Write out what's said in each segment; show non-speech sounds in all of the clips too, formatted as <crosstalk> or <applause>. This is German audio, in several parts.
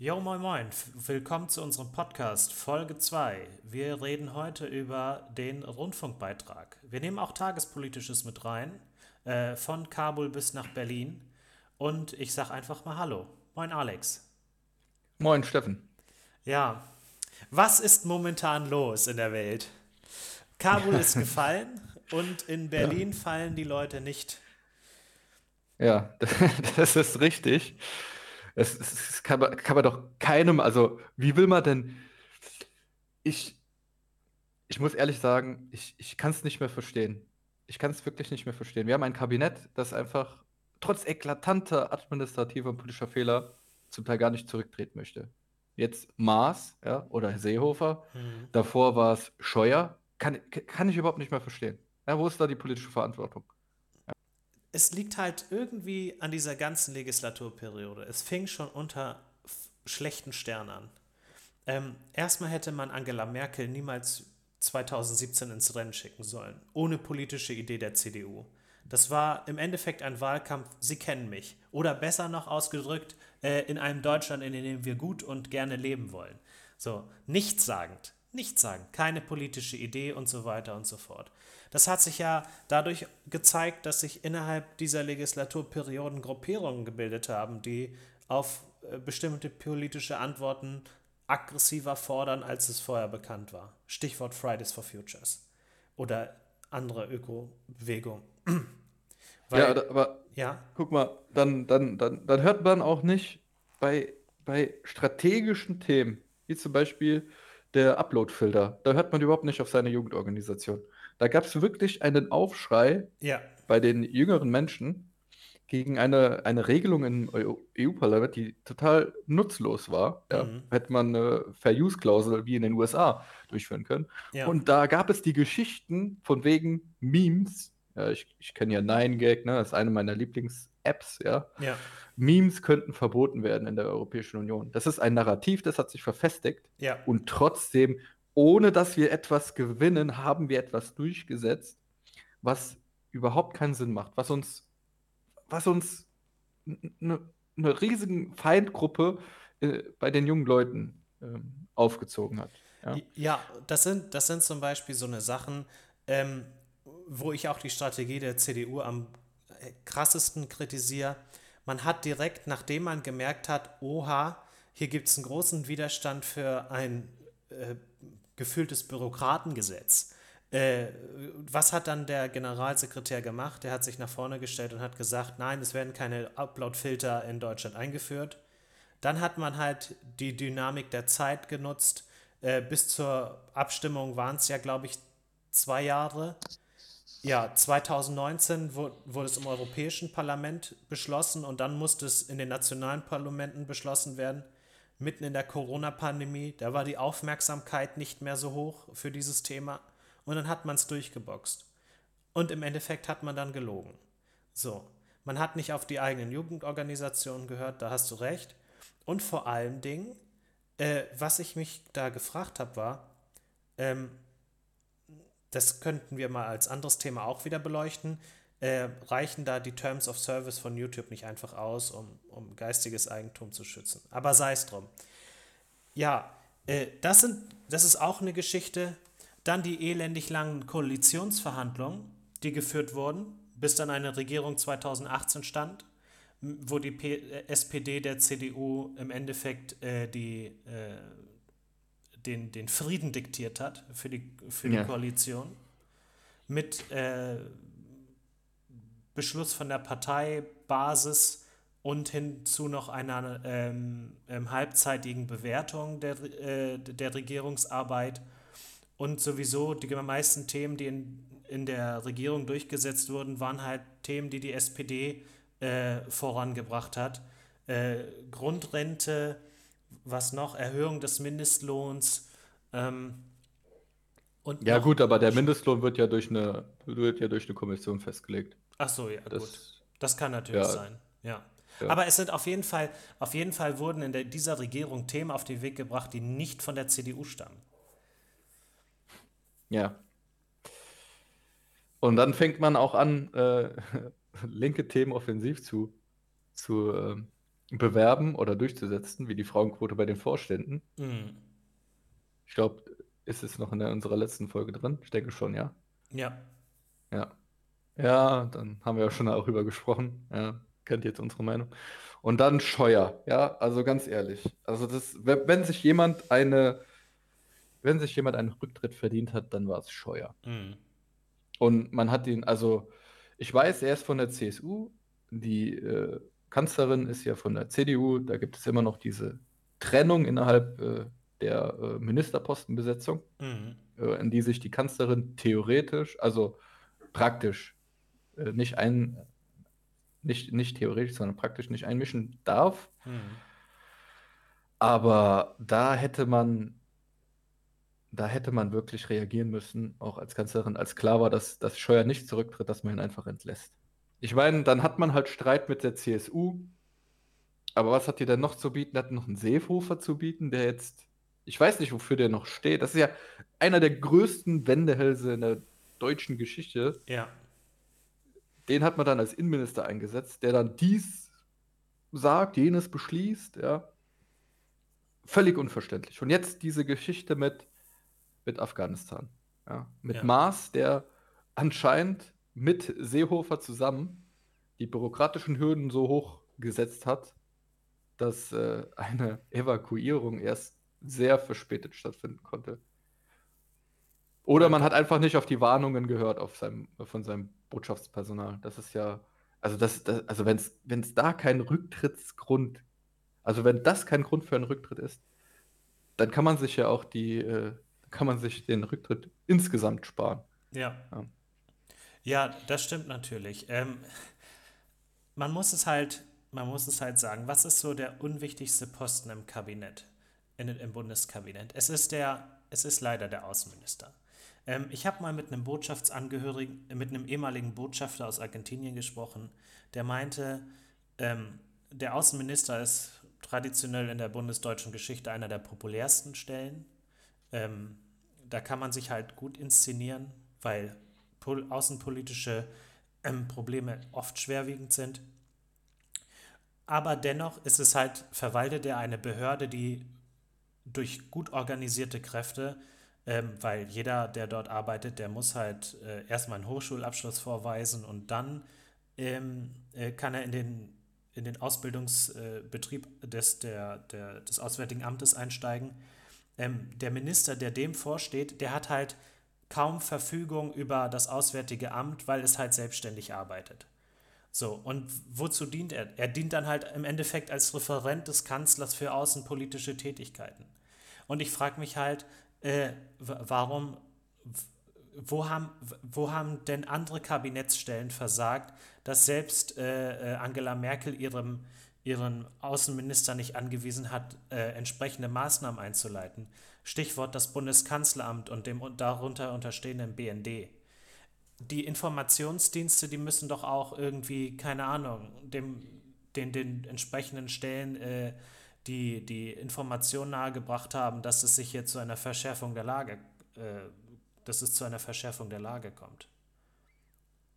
Jo, moin, moin. Willkommen zu unserem Podcast Folge 2. Wir reden heute über den Rundfunkbeitrag. Wir nehmen auch Tagespolitisches mit rein, äh, von Kabul bis nach Berlin. Und ich sag einfach mal Hallo. Moin, Alex. Moin, Steffen. Ja, was ist momentan los in der Welt? Kabul ist <laughs> gefallen und in Berlin fallen die Leute nicht. Ja, <laughs> das ist richtig. Es, es es kann, man, kann man doch keinem, also wie will man denn, ich, ich muss ehrlich sagen, ich, ich kann es nicht mehr verstehen. Ich kann es wirklich nicht mehr verstehen. Wir haben ein Kabinett, das einfach trotz eklatanter administrativer und politischer Fehler zum Teil gar nicht zurücktreten möchte. Jetzt Maas, ja, oder Seehofer, Hm. davor war es Scheuer, kann, kann ich überhaupt nicht mehr verstehen. Ja, wo ist da die politische Verantwortung? Es liegt halt irgendwie an dieser ganzen Legislaturperiode. Es fing schon unter schlechten Sternen an. Ähm, erstmal hätte man Angela Merkel niemals 2017 ins Rennen schicken sollen, ohne politische Idee der CDU. Das war im Endeffekt ein Wahlkampf, Sie kennen mich. Oder besser noch ausgedrückt, äh, in einem Deutschland, in dem wir gut und gerne leben wollen. So, nichtssagend, nichtssagend, keine politische Idee und so weiter und so fort. Das hat sich ja dadurch gezeigt, dass sich innerhalb dieser Legislaturperioden Gruppierungen gebildet haben, die auf äh, bestimmte politische Antworten aggressiver fordern, als es vorher bekannt war. Stichwort Fridays for Futures oder andere Öko-Bewegungen. <clears throat> Ja, aber ja, guck mal, dann, dann, dann, dann hört man auch nicht bei, bei strategischen Themen, wie zum Beispiel der Upload-Filter, da hört man überhaupt nicht auf seine Jugendorganisation. Da gab es wirklich einen Aufschrei ja, bei den jüngeren Menschen gegen eine, eine Regelung im EU EU-Parlament, die total nutzlos war. Ja, Mhm. hätte man eine Fair-Use-Klausel wie in den USA durchführen können. ja. Und da gab es die Geschichten von wegen Memes. Ja, ich ich kenne ja 9gag, ne? Das ist eine meiner Lieblings-Apps, ja. ja. Memes könnten verboten werden in der Europäischen Union. Das ist ein Narrativ, das hat sich verfestigt. Ja, Und trotzdem, ohne dass wir etwas gewinnen, haben wir etwas durchgesetzt, was überhaupt keinen Sinn macht, was uns, was uns eine eine riesige Feindgruppe äh, bei den jungen Leuten ähm, aufgezogen hat. Ja? Ja, das sind, das sind zum Beispiel so eine Sachen, ähm, wo ich auch die Strategie der CDU am äh, krassesten kritisiere. Man hat direkt, nachdem man gemerkt hat, oha, hier gibt es einen großen Widerstand für ein äh, gefühltes Bürokratengesetz. Äh, was hat dann der Generalsekretär gemacht? Der hat sich nach vorne gestellt und hat gesagt, nein, es werden keine Upload-Filter in Deutschland eingeführt. Dann hat man halt die Dynamik der Zeit genutzt. Äh, bis zur Abstimmung waren es ja, glaube ich, zwei Jahre. Ja, 2019 wu- wurde es im Europäischen Parlament beschlossen und dann musste es in den nationalen Parlamenten beschlossen werden. Mitten in der Corona-Pandemie, da war die Aufmerksamkeit nicht mehr so hoch für dieses Thema und dann hat man es durchgeboxt. Und im Endeffekt hat man dann gelogen. So, man hat nicht auf die eigenen Jugendorganisationen gehört, da hast du recht. Und vor allen Dingen, äh, was ich mich da gefragt habe, war, ähm, das könnten wir mal als anderes Thema auch wieder beleuchten. Äh, reichen da die Terms of Service von YouTube nicht einfach aus, um, um geistiges Eigentum zu schützen? Aber sei es drum. Ja, äh, das, sind, das ist auch eine Geschichte. Dann die elendig langen Koalitionsverhandlungen, die geführt wurden, bis dann eine Regierung 2018 stand, wo die P äh, SPD der CDU im Endeffekt äh, die, äh, den, den Frieden diktiert hat für die, für die Ja. Koalition. Mit äh, Beschluss von der Parteibasis und hinzu noch einer ähm, ähm, halbzeitigen Bewertung der, äh, der Regierungsarbeit und sowieso die meisten Themen, die in, in der Regierung durchgesetzt wurden, waren halt Themen, die die SPD äh, vorangebracht hat. Äh, Grundrente, was noch? Erhöhung des Mindestlohns. Ähm, und Ja, gut, aber der Mindestlohn wird ja durch eine, wird ja durch eine Kommission festgelegt. Ach so, ja, Das, gut. Das kann natürlich ja, sein, ja. ja. Aber es sind auf jeden Fall, auf jeden Fall wurden in der, dieser Regierung Themen auf den Weg gebracht, die nicht von der CDU stammen. Ja. Und dann fängt man auch an, äh, <laughs> linke Themen offensiv zu, zu ähm, bewerben oder durchzusetzen, wie die Frauenquote bei den Vorständen. Mhm. Ich glaube, ist es noch in unserer letzten Folge drin? Ich denke schon, ja. Ja. Ja. Ja, dann haben wir ja schon darüber gesprochen. Ja, kennt jetzt unsere Meinung. Und dann Scheuer, ja, also ganz ehrlich. Also das, wenn sich jemand eine, wenn sich jemand einen Rücktritt verdient hat, dann war es Scheuer. Mhm. Und man hat ihn, also ich weiß, er ist von der CSU, die äh, Kanzlerin ist ja von der CDU, da gibt es immer noch diese Trennung innerhalb äh, der äh, Ministerpostenbesetzung, Mhm. äh, in die sich die Kanzlerin theoretisch, also praktisch, äh, nicht ein, nicht, nicht theoretisch, sondern praktisch nicht einmischen darf. Mhm. Aber da hätte man, da hätte man wirklich reagieren müssen, auch als Kanzlerin, als klar war, dass, dass Scheuer nicht zurücktritt, dass man ihn einfach entlässt. Ich meine, dann hat man halt Streit mit der CSU. Aber was hat die denn noch zu bieten? Hat noch einen Seehofer zu bieten, der jetzt, ich weiß nicht, wofür der noch steht. Das ist ja einer der größten Wendehälse in der deutschen Geschichte. Ja. Den hat man dann als Innenminister eingesetzt, der dann dies sagt, jenes beschließt, ja. Völlig unverständlich. Und jetzt diese Geschichte mit, mit Afghanistan. Ja. Mit Ja. Maas, der anscheinend mit Seehofer zusammen die bürokratischen Hürden so hoch gesetzt hat, dass äh, eine Evakuierung erst sehr verspätet stattfinden konnte. Oder man hat einfach nicht auf die Warnungen gehört auf seinem, von seinem Botschaftspersonal. Das ist ja, also das, das also wenn es da keinen Rücktrittsgrund, also wenn das kein Grund für einen Rücktritt ist, dann kann man sich ja auch die, äh, kann man sich den Rücktritt insgesamt sparen. Ja. Ja. Ja, das stimmt natürlich. Ähm, man muss es halt, man muss es halt sagen, was ist so der unwichtigste Posten im Kabinett, in, im Bundeskabinett? Es ist der, es ist leider der Außenminister. Ähm, ich habe mal mit einem Botschaftsangehörigen, mit einem ehemaligen Botschafter aus Argentinien gesprochen, der meinte, ähm, der Außenminister ist traditionell in der bundesdeutschen Geschichte einer der populärsten Stellen. Ähm, da kann man sich halt gut inszenieren, weil pol außenpolitische ähm, Probleme oft schwerwiegend sind. Aber dennoch ist es halt, verwaltet er eine Behörde, die durch gut organisierte Kräfte, ähm, weil jeder, der dort arbeitet, der muss halt äh, erstmal einen Hochschulabschluss vorweisen und dann ähm, äh, kann er in den, in den Ausbildungsbetrieb des, der, der, des Auswärtigen Amtes einsteigen. Ähm, der Minister, der dem vorsteht, der hat halt kaum Verfügung über das Auswärtige Amt, weil es halt selbstständig arbeitet. So, und wozu dient er? Er dient dann halt im Endeffekt als Referent des Kanzlers für außenpolitische Tätigkeiten. Und ich frage mich halt, äh, warum, wo haben, wo haben denn andere Kabinettsstellen versagt, dass selbst äh, äh, Angela Merkel ihrem, ihren Außenminister nicht angewiesen hat, äh, entsprechende Maßnahmen einzuleiten? Stichwort das Bundeskanzleramt und dem un- darunter unterstehenden BND die Informationsdienste, die müssen doch auch irgendwie, keine Ahnung, dem, den, den entsprechenden Stellen äh, die, die Information nahegebracht haben, dass es sich hier zu einer Verschärfung der Lage, äh, dass es zu einer Verschärfung der Lage kommt.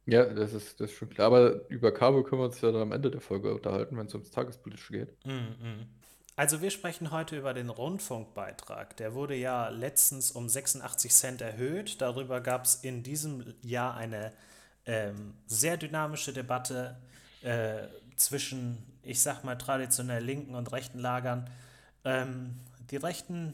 Ja, das ist, das ist schon klar. Aber über Cabo können wir uns ja dann am Ende der Folge unterhalten, wenn es ums Tagespolitische geht. Mhm. Also wir sprechen heute über den Rundfunkbeitrag. Der wurde ja letztens um 86 Cent erhöht. Darüber gab es in diesem Jahr eine ähm, sehr dynamische Debatte äh, zwischen, ich sag mal, traditionell linken und rechten Lagern. Ähm, die Rechten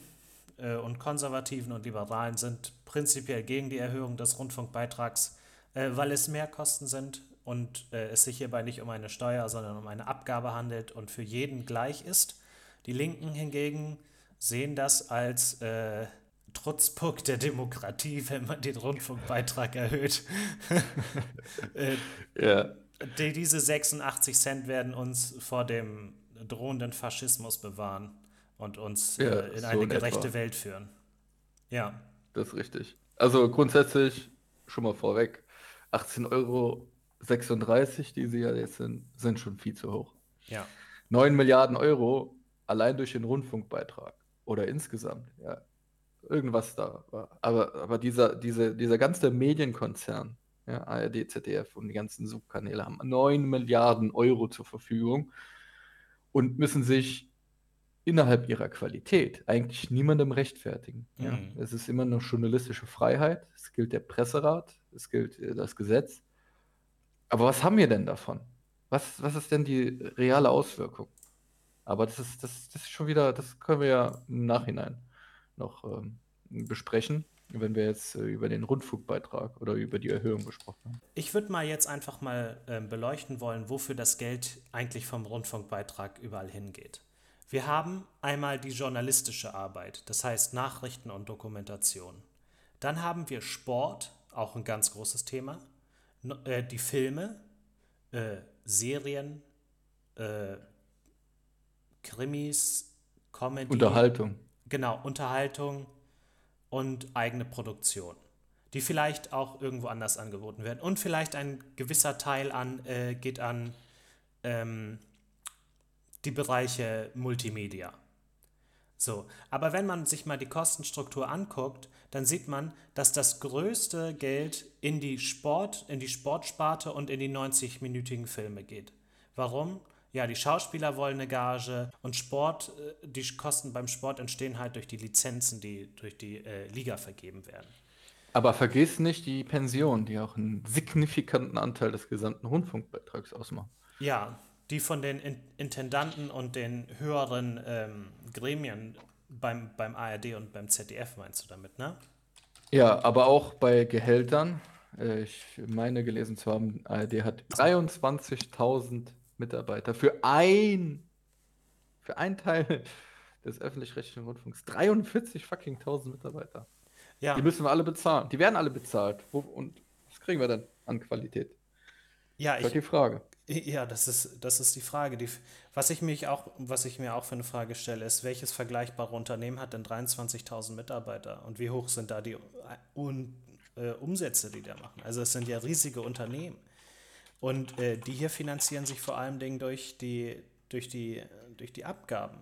äh, und Konservativen und Liberalen sind prinzipiell gegen die Erhöhung des Rundfunkbeitrags, äh, weil es Mehrkosten sind und äh, es sich hierbei nicht um eine Steuer, sondern um eine Abgabe handelt und für jeden gleich ist. Die Linken hingegen sehen das als äh, Trutzpunkt der Demokratie, wenn man den Rundfunkbeitrag erhöht. <laughs> äh, Ja, die, diese 86 Cent werden uns vor dem drohenden Faschismus bewahren und uns Ja, äh, in so eine in gerechte etwa. Welt führen. Ja, das ist richtig. Also grundsätzlich schon mal vorweg, 18,36 Euro, die sie ja jetzt sind, sind schon viel zu hoch. ja, 9 Milliarden Euro allein durch den Rundfunkbeitrag oder insgesamt, ja, irgendwas da war. Aber, aber dieser, diese, dieser ganze Medienkonzern, ja, ARD, ZDF und die ganzen Subkanäle haben 9 Milliarden Euro zur Verfügung. und müssen sich innerhalb ihrer Qualität eigentlich niemandem rechtfertigen. Ja? Mhm. Es ist immer eine journalistische Freiheit, es gilt der Presserat, es gilt äh, das Gesetz. Aber was haben wir denn davon? Was, was ist denn die reale Auswirkung? Aber das ist, das, das ist schon wieder, das können wir ja im Nachhinein noch ähm, besprechen, wenn wir jetzt äh, über den Rundfunkbeitrag oder über die Erhöhung gesprochen haben. Ich würde mal jetzt einfach mal ähm, beleuchten wollen, wofür das Geld eigentlich vom Rundfunkbeitrag überall hingeht. Wir haben einmal die journalistische Arbeit, das heißt Nachrichten und Dokumentation. Dann haben wir Sport, auch ein ganz großes Thema. No, äh, die Filme, äh, Serien, Krimis, Comedy. Unterhaltung. Genau, Unterhaltung und eigene Produktion, die vielleicht auch irgendwo anders angeboten werden. Und vielleicht ein gewisser Teil an, äh, geht an ähm, die Bereiche Multimedia. So, aber wenn man sich mal die Kostenstruktur anguckt, dann sieht man, dass das größte Geld in die Sport, in die Sportsparte und in die 90-minütigen Filme geht. Warum? Ja, die Schauspieler wollen eine Gage und Sport, äh, die Kosten beim Sport entstehen halt durch die Lizenzen, die durch die äh, Liga vergeben werden. Aber vergiss nicht die Pension, die auch einen signifikanten Anteil des gesamten Rundfunkbeitrags ausmachen. Ja, die von den In Intendanten und den höheren ähm, Gremien beim, beim ARD und beim ZDF meinst du damit, ne? Ja, aber auch bei Gehältern. Äh, ich meine gelesen zu haben, ARD hat 23.000 Mitarbeiter für ein, für ein Teil des öffentlich-rechtlichen Rundfunks. 43 fucking 1000 Mitarbeiter. Ja. Die müssen wir alle bezahlen. Die werden alle bezahlt. Wo, und was kriegen wir denn an Qualität? Ja, Das ist ich, die Frage. Ja, das ist, das ist die Frage. Die, was, ich mich auch, was ich mir auch für eine Frage stelle, ist, welches vergleichbare Unternehmen hat denn 23.000 Mitarbeiter und wie hoch sind da die Un, äh, Umsätze, die da machen? Also es sind ja riesige Unternehmen. Und äh, die hier finanzieren sich vor allem Dingen durch die, durch die, durch die Abgaben.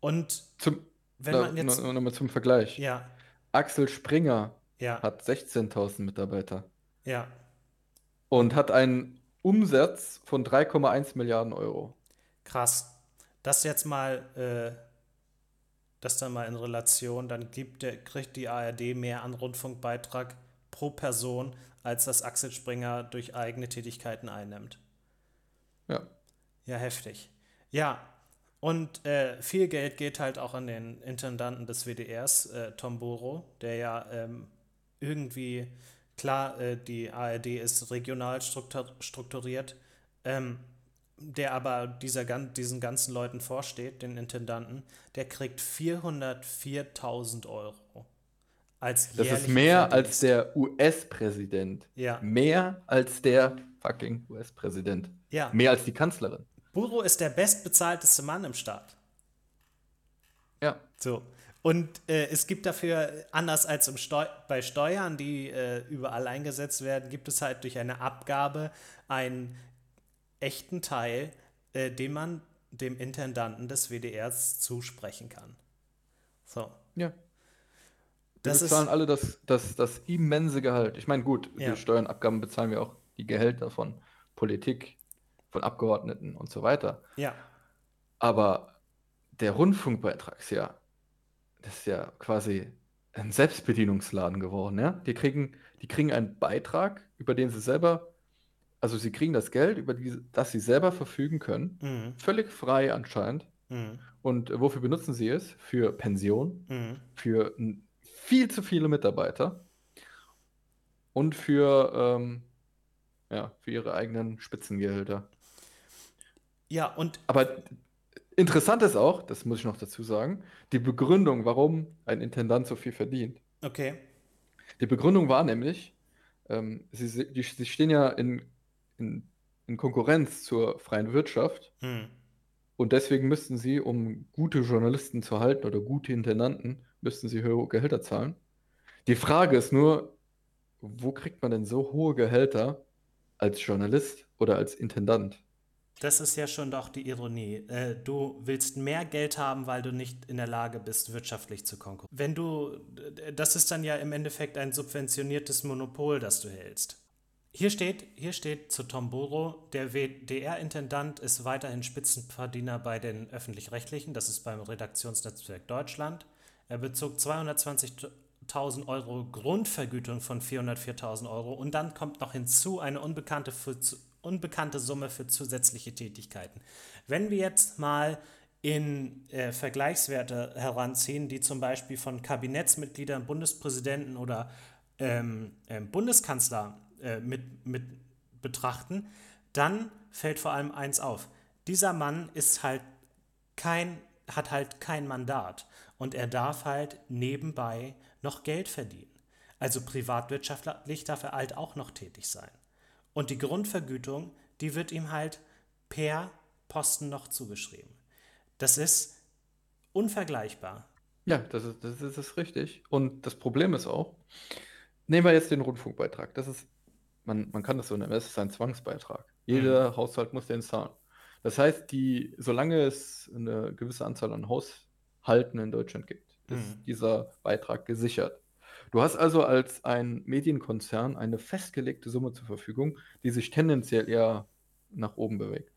Und Zum, wenn da, man jetzt. noch, noch mal zum Vergleich. Ja, Axel Springer ja, hat 16.000 Mitarbeiter ja. und hat einen Umsatz von 3,1 Milliarden Euro. Krass. Das jetzt mal, äh, das dann mal in Relation, dann gibt der, kriegt die ARD mehr an Rundfunkbeitrag pro Person, als das Axel Springer durch eigene Tätigkeiten einnimmt. Ja. Ja, heftig. Ja, und äh, viel Geld geht halt auch an den Intendanten des WDRs, äh, Tom Boro, der ja ähm, irgendwie, klar, äh, die ARD ist regional struktur strukturiert, ähm, der aber dieser, diesen ganzen Leuten vorsteht, den Intendanten, der kriegt 404.000 Euro. Als Das ist mehr als der US-Präsident. Ja. Mehr als der fucking US-Präsident. Ja. Mehr als die Kanzlerin. Buro ist der bestbezahlteste Mann im Staat. Ja. So. Und äh, es gibt dafür, anders als Steu bei Steuern, die äh, überall eingesetzt werden, gibt es halt durch eine Abgabe einen echten Teil, äh, den man dem Intendanten des WDRs zusprechen kann. So. Ja. Wir Das ist, bezahlen alle das, das, das immense Gehalt. Ich meine, gut, Ja. die Steuern, Abgaben bezahlen wir auch die Gehälter von Politik, von Abgeordneten und so weiter. ja, Aber der Rundfunkbeitrag ist ja, das ist ja quasi ein Selbstbedienungsladen geworden, ja? Die kriegen, die kriegen einen Beitrag, über den sie selber, also sie kriegen das Geld, über die, das sie selber verfügen können, mhm. völlig frei anscheinend. Mhm. Und wofür benutzen sie es? Für Pension, Mhm. für n- viel zu viele Mitarbeiter und für, ähm, ja, für ihre eigenen Spitzengehälter. ja, und Aber interessant ist auch, das muss ich noch dazu sagen, die Begründung, warum ein Intendant so viel verdient. okay. Die Begründung war nämlich, ähm, sie, die, sie stehen ja in, in, in Konkurrenz zur freien Wirtschaft Mhm. und deswegen müssten sie, um gute Journalisten zu halten oder gute Intendanten, müssten sie höhere Gehälter zahlen. Die Frage ist nur, wo kriegt man denn so hohe Gehälter als Journalist oder als Intendant? Das ist ja schon doch die Ironie. Äh, du willst mehr Geld haben, weil du nicht in der Lage bist, wirtschaftlich zu konkurrieren. Wenn du, das ist dann ja im Endeffekt ein subventioniertes Monopol, das du hältst. hier steht, hier steht zu Tom Boro, der WDR-Intendant ist weiterhin Spitzenverdiener bei den Öffentlich-Rechtlichen, das ist beim Redaktionsnetzwerk Deutschland. Er bezog 220.000 Euro Grundvergütung von 404.000 Euro und dann kommt noch hinzu eine unbekannte, für, unbekannte Summe für zusätzliche Tätigkeiten. Wenn wir jetzt mal in äh, Vergleichswerte heranziehen, die zum Beispiel von Kabinettsmitgliedern, Bundespräsidenten oder ähm, äh, Bundeskanzler äh, mit, mit betrachten, dann fällt vor allem eins auf. Dieser Mann ist halt kein, hat halt kein Mandat und er darf halt nebenbei noch Geld verdienen. Also privatwirtschaftlich darf er halt auch noch tätig sein. Und die Grundvergütung, die wird ihm halt per Posten noch zugeschrieben. Das ist unvergleichbar. Ja, das ist, das ist, das ist richtig. Und das Problem ist auch, nehmen wir jetzt den Rundfunkbeitrag. Das ist, man, man kann das so nennen, das ist ein Zwangsbeitrag. Jeder mhm. Haushalt muss den zahlen. Das heißt, die, solange es eine gewisse Anzahl an Haushalten in Deutschland gibt, ist mhm. dieser Beitrag gesichert. Du hast also als ein Medienkonzern eine festgelegte Summe zur Verfügung, die sich tendenziell eher nach oben bewegt.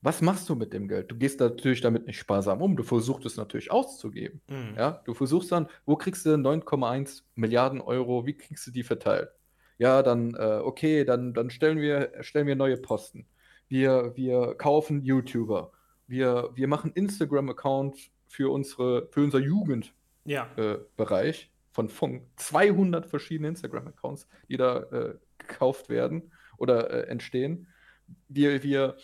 Was machst du mit dem Geld? Du gehst natürlich damit nicht sparsam um. Du versuchst es natürlich auszugeben. Mhm. Ja, du versuchst dann, wo kriegst du 9,1 Milliarden Euro? Wie kriegst du die verteilt? Ja, dann, äh, okay, dann, dann stellen, wir, stellen wir neue Posten. Wir, wir kaufen YouTuber. Wir, wir machen Instagram-Account für, unsere, für unser Jugendbereich ja. äh, von Funk. 200 verschiedene Instagram-Accounts, die da äh, gekauft werden oder äh, entstehen. Wir, wir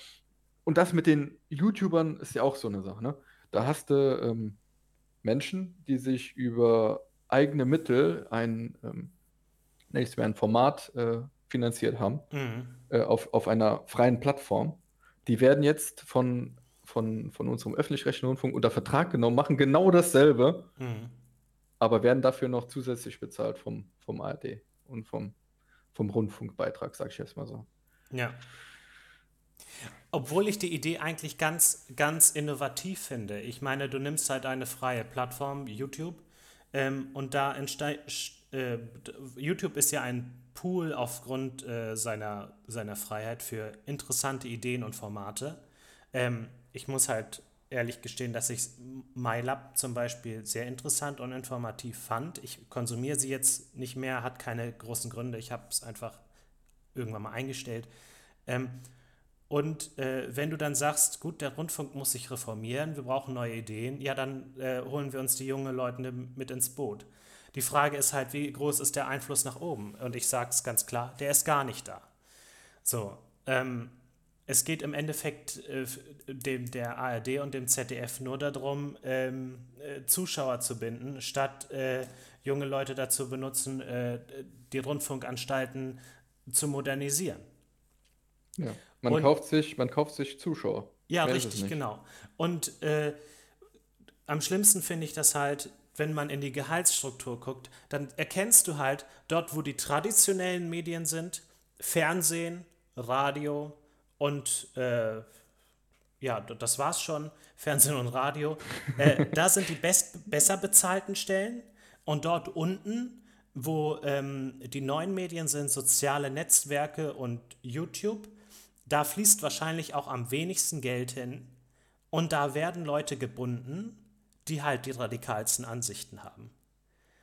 und das mit den YouTubern ist ja auch so eine Sache, ne? Da hast du ähm, Menschen, die sich über eigene Mittel ein, ähm, nächstes ein Format äh, finanziert haben, mhm. äh, auf, auf einer freien Plattform. Die werden jetzt von, von, von unserem öffentlich-rechtlichen Rundfunk unter Vertrag genommen, machen genau dasselbe, mhm. aber werden dafür noch zusätzlich bezahlt vom, vom ARD und vom, vom Rundfunkbeitrag, sag ich jetzt mal so. Ja. Obwohl ich die Idee eigentlich ganz, ganz innovativ finde. Ich meine, du nimmst halt eine freie Plattform, YouTube, ähm, und da entsteht, äh, YouTube ist ja ein Pool aufgrund äh, seiner, seiner Freiheit für interessante Ideen und Formate. Ähm, ich muss halt ehrlich gestehen, dass ich MyLab zum Beispiel sehr interessant und informativ fand. Ich konsumiere sie jetzt nicht mehr, hat keine großen Gründe. Ich habe es einfach irgendwann mal eingestellt. Ähm, und äh, wenn du dann sagst, gut, der Rundfunk muss sich reformieren, wir brauchen neue Ideen, ja, dann äh, holen wir uns die jungen Leute mit ins Boot. Die Frage ist halt, wie groß ist der Einfluss nach oben? Und ich sage es ganz klar, der ist gar nicht da. So, ähm, es geht im Endeffekt äh, dem, der ARD und dem ZDF nur darum, ähm, äh, Zuschauer zu binden, statt äh, junge Leute dazu benutzen, äh, die Rundfunkanstalten zu modernisieren. Ja. Man, und, kauft sich, man kauft sich Zuschauer. Ja, Mehr richtig, genau. Und äh, am schlimmsten finde ich das halt, wenn man in die Gehaltsstruktur guckt, dann erkennst du halt dort, wo die traditionellen Medien sind, Fernsehen, Radio und äh, ja, das war's schon, Fernsehen und Radio. Äh, <laughs> da sind die best, besser bezahlten Stellen und dort unten, wo ähm, die neuen Medien sind, soziale Netzwerke und YouTube, da fließt wahrscheinlich auch am wenigsten Geld hin und da werden Leute gebunden, die halt die radikalsten Ansichten haben.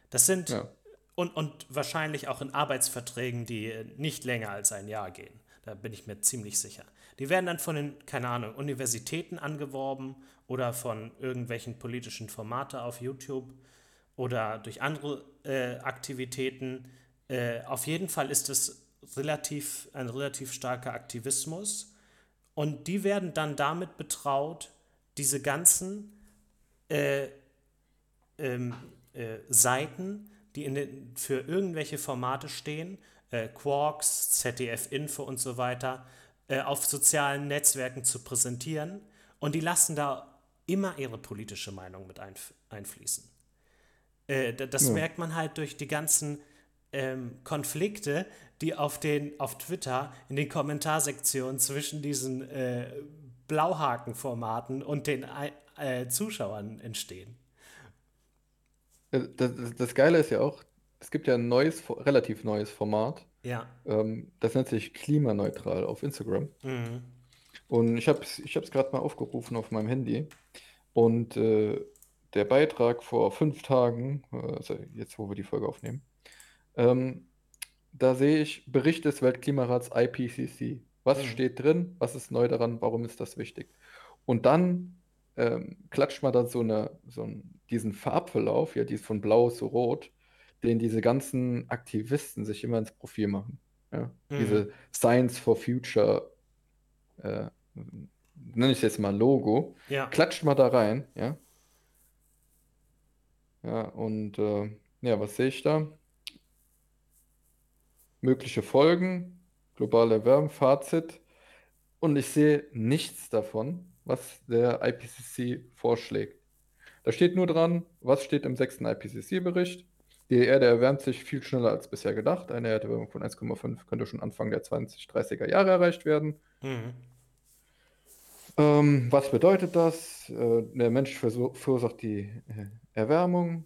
Das sind ja. und, und wahrscheinlich auch in Arbeitsverträgen, die nicht länger als ein Jahr gehen. Da bin ich mir ziemlich sicher. Die werden dann von den, keine Ahnung, Universitäten angeworben oder von irgendwelchen politischen Formate auf YouTube oder durch andere äh, Aktivitäten. Äh, auf jeden Fall ist es relativ, ein relativ starker Aktivismus. Und die werden dann damit betraut, diese ganzen äh, ähm, äh, Seiten, die den, für irgendwelche Formate stehen, äh, Quarks, ZDF Info und so weiter, äh, auf sozialen Netzwerken zu präsentieren. Und die lassen da immer ihre politische Meinung mit einf einfließen. Äh, das ja. merkt man halt durch die ganzen ähm, Konflikte, die auf, den, auf Twitter in den Kommentarsektionen zwischen diesen äh, Blauhakenformaten und den äh, Zuschauern entstehen. Das, das, das, Geile ist ja auch, es gibt ja ein neues, relativ neues Format. Ja. Ähm, das nennt sich Klimaneutral auf Instagram. Mhm. Und ich habe es ich gerade mal aufgerufen auf meinem Handy. Und äh, der Beitrag vor fünf Tagen, äh, also jetzt, wo wir die Folge aufnehmen, ähm, da sehe ich Bericht des Weltklimarats IPCC. Was mhm. steht drin? Was ist neu daran? Warum ist das wichtig? Und dann ähm, klatscht man dann so, eine, so einen, diesen Farbverlauf, ja, die ist von blau zu rot, den diese ganzen Aktivisten sich immer ins Profil machen. Ja? Mhm. Diese Science for Future, äh, nenne ich es jetzt mal Logo, ja. klatscht mal da rein, ja. Ja, und äh, ja, was sehe ich da? Mögliche Folgen, globale Erwärmung, Fazit. Und ich sehe nichts davon, was der IPCC vorschlägt. Da steht nur dran, was steht im sechsten IPCC-Bericht. Die Erde erwärmt sich viel schneller als bisher gedacht. Eine Erderwärmung von 1,5 könnte schon Anfang der 2030er Jahre erreicht werden. Mhm. Ähm, was bedeutet das? Äh, der Mensch verursacht die äh, Erwärmung.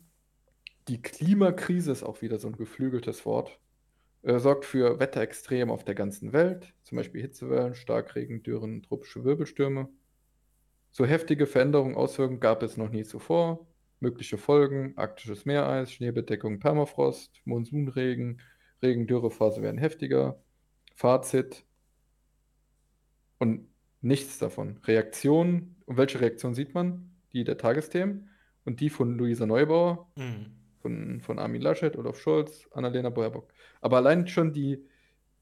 Die Klimakrise ist auch wieder so ein geflügeltes Wort. Äh, sorgt für Wetterextreme auf der ganzen Welt, zum Beispiel Hitzewellen, Starkregen, Dürren, tropische Wirbelstürme. So heftige Veränderungen, Auswirkungen gab es noch nie zuvor. Mögliche Folgen: arktisches Meereis, Schneebedeckung, Permafrost, Monsunregen, Regen, Dürrephase werden heftiger. Fazit: und nichts davon. Reaktionen, und welche Reaktion sieht man? Die der Tagesthemen und die von Luisa Neubauer, mhm. von, von Armin Laschet, Olaf Scholz, Annalena Baerbock. Aber allein schon die,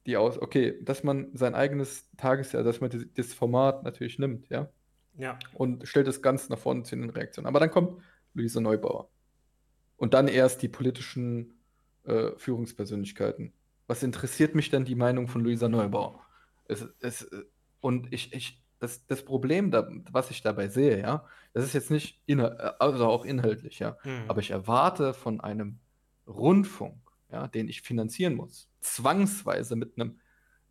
die aus, okay, dass man sein eigenes Tagesjahr, dass man das Format natürlich nimmt, ja, ja. Und stellt es ganz nach vorne zu den Reaktionen. Aber dann kommt Luise Neubauer. Und dann erst die politischen äh, Führungspersönlichkeiten. Was interessiert mich denn die Meinung von Luisa Neubauer? Es, es, und ich, ich, das, das Problem, da, was ich dabei sehe, ja, das ist jetzt nicht, also auch inhaltlich, ja, mhm. aber ich erwarte von einem Rundfunk, ja, den ich finanzieren muss, zwangsweise mit einem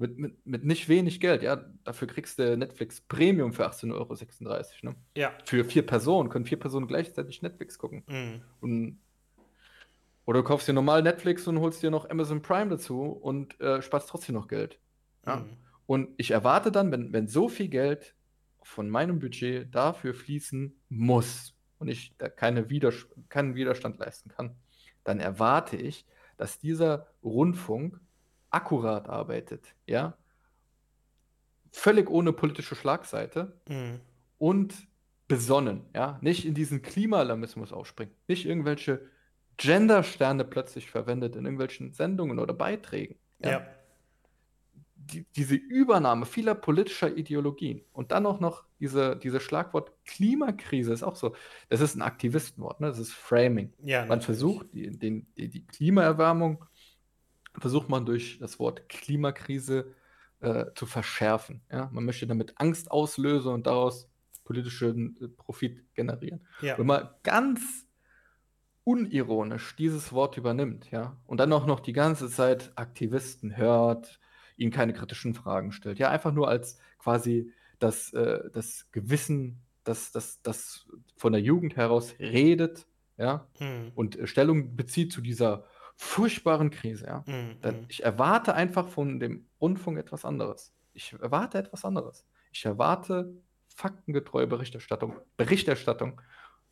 mit, mit, mit nicht wenig Geld, ja. Dafür kriegst du Netflix Premium für 18,36 Euro. Ne? Ja. Für vier Personen, können vier Personen gleichzeitig Netflix gucken. Mhm. Und, oder du kaufst dir normal Netflix und holst dir noch Amazon Prime dazu und äh, sparst trotzdem noch Geld. Ja. Mhm. Und ich erwarte dann, wenn, wenn so viel Geld von meinem Budget dafür fließen muss und ich da keine Widers keinen Widerstand leisten kann, dann erwarte ich, dass dieser Rundfunk akkurat arbeitet, ja, völlig ohne politische Schlagseite mhm. und besonnen, ja, nicht in diesen Klimaalarmismus aufspringt, nicht irgendwelche Gendersterne plötzlich verwendet in irgendwelchen Sendungen oder Beiträgen. Ja. ja. Die, diese Übernahme vieler politischer Ideologien und dann auch noch diese, diese Schlagwort Klimakrise ist auch so, das ist ein Aktivistenwort, ne? das ist Framing. Ja, Man versucht, die, die, die Klimaerwärmung versucht man durch das Wort Klimakrise äh, zu verschärfen. Ja? Man möchte damit Angst auslösen und daraus politischen äh, Profit generieren. Ja. Wenn man ganz unironisch dieses Wort übernimmt, ja, und dann auch noch die ganze Zeit Aktivisten hört, ihnen keine kritischen Fragen stellt, ja, einfach nur als quasi das, äh, das Gewissen, das, das, das von der Jugend heraus redet, ja, hm. und äh, Stellung bezieht zu dieser furchtbaren Krise, ja. Mhm. Dann, ich erwarte einfach von dem Rundfunk etwas anderes. Ich erwarte etwas anderes. Ich erwarte faktengetreue Berichterstattung, Berichterstattung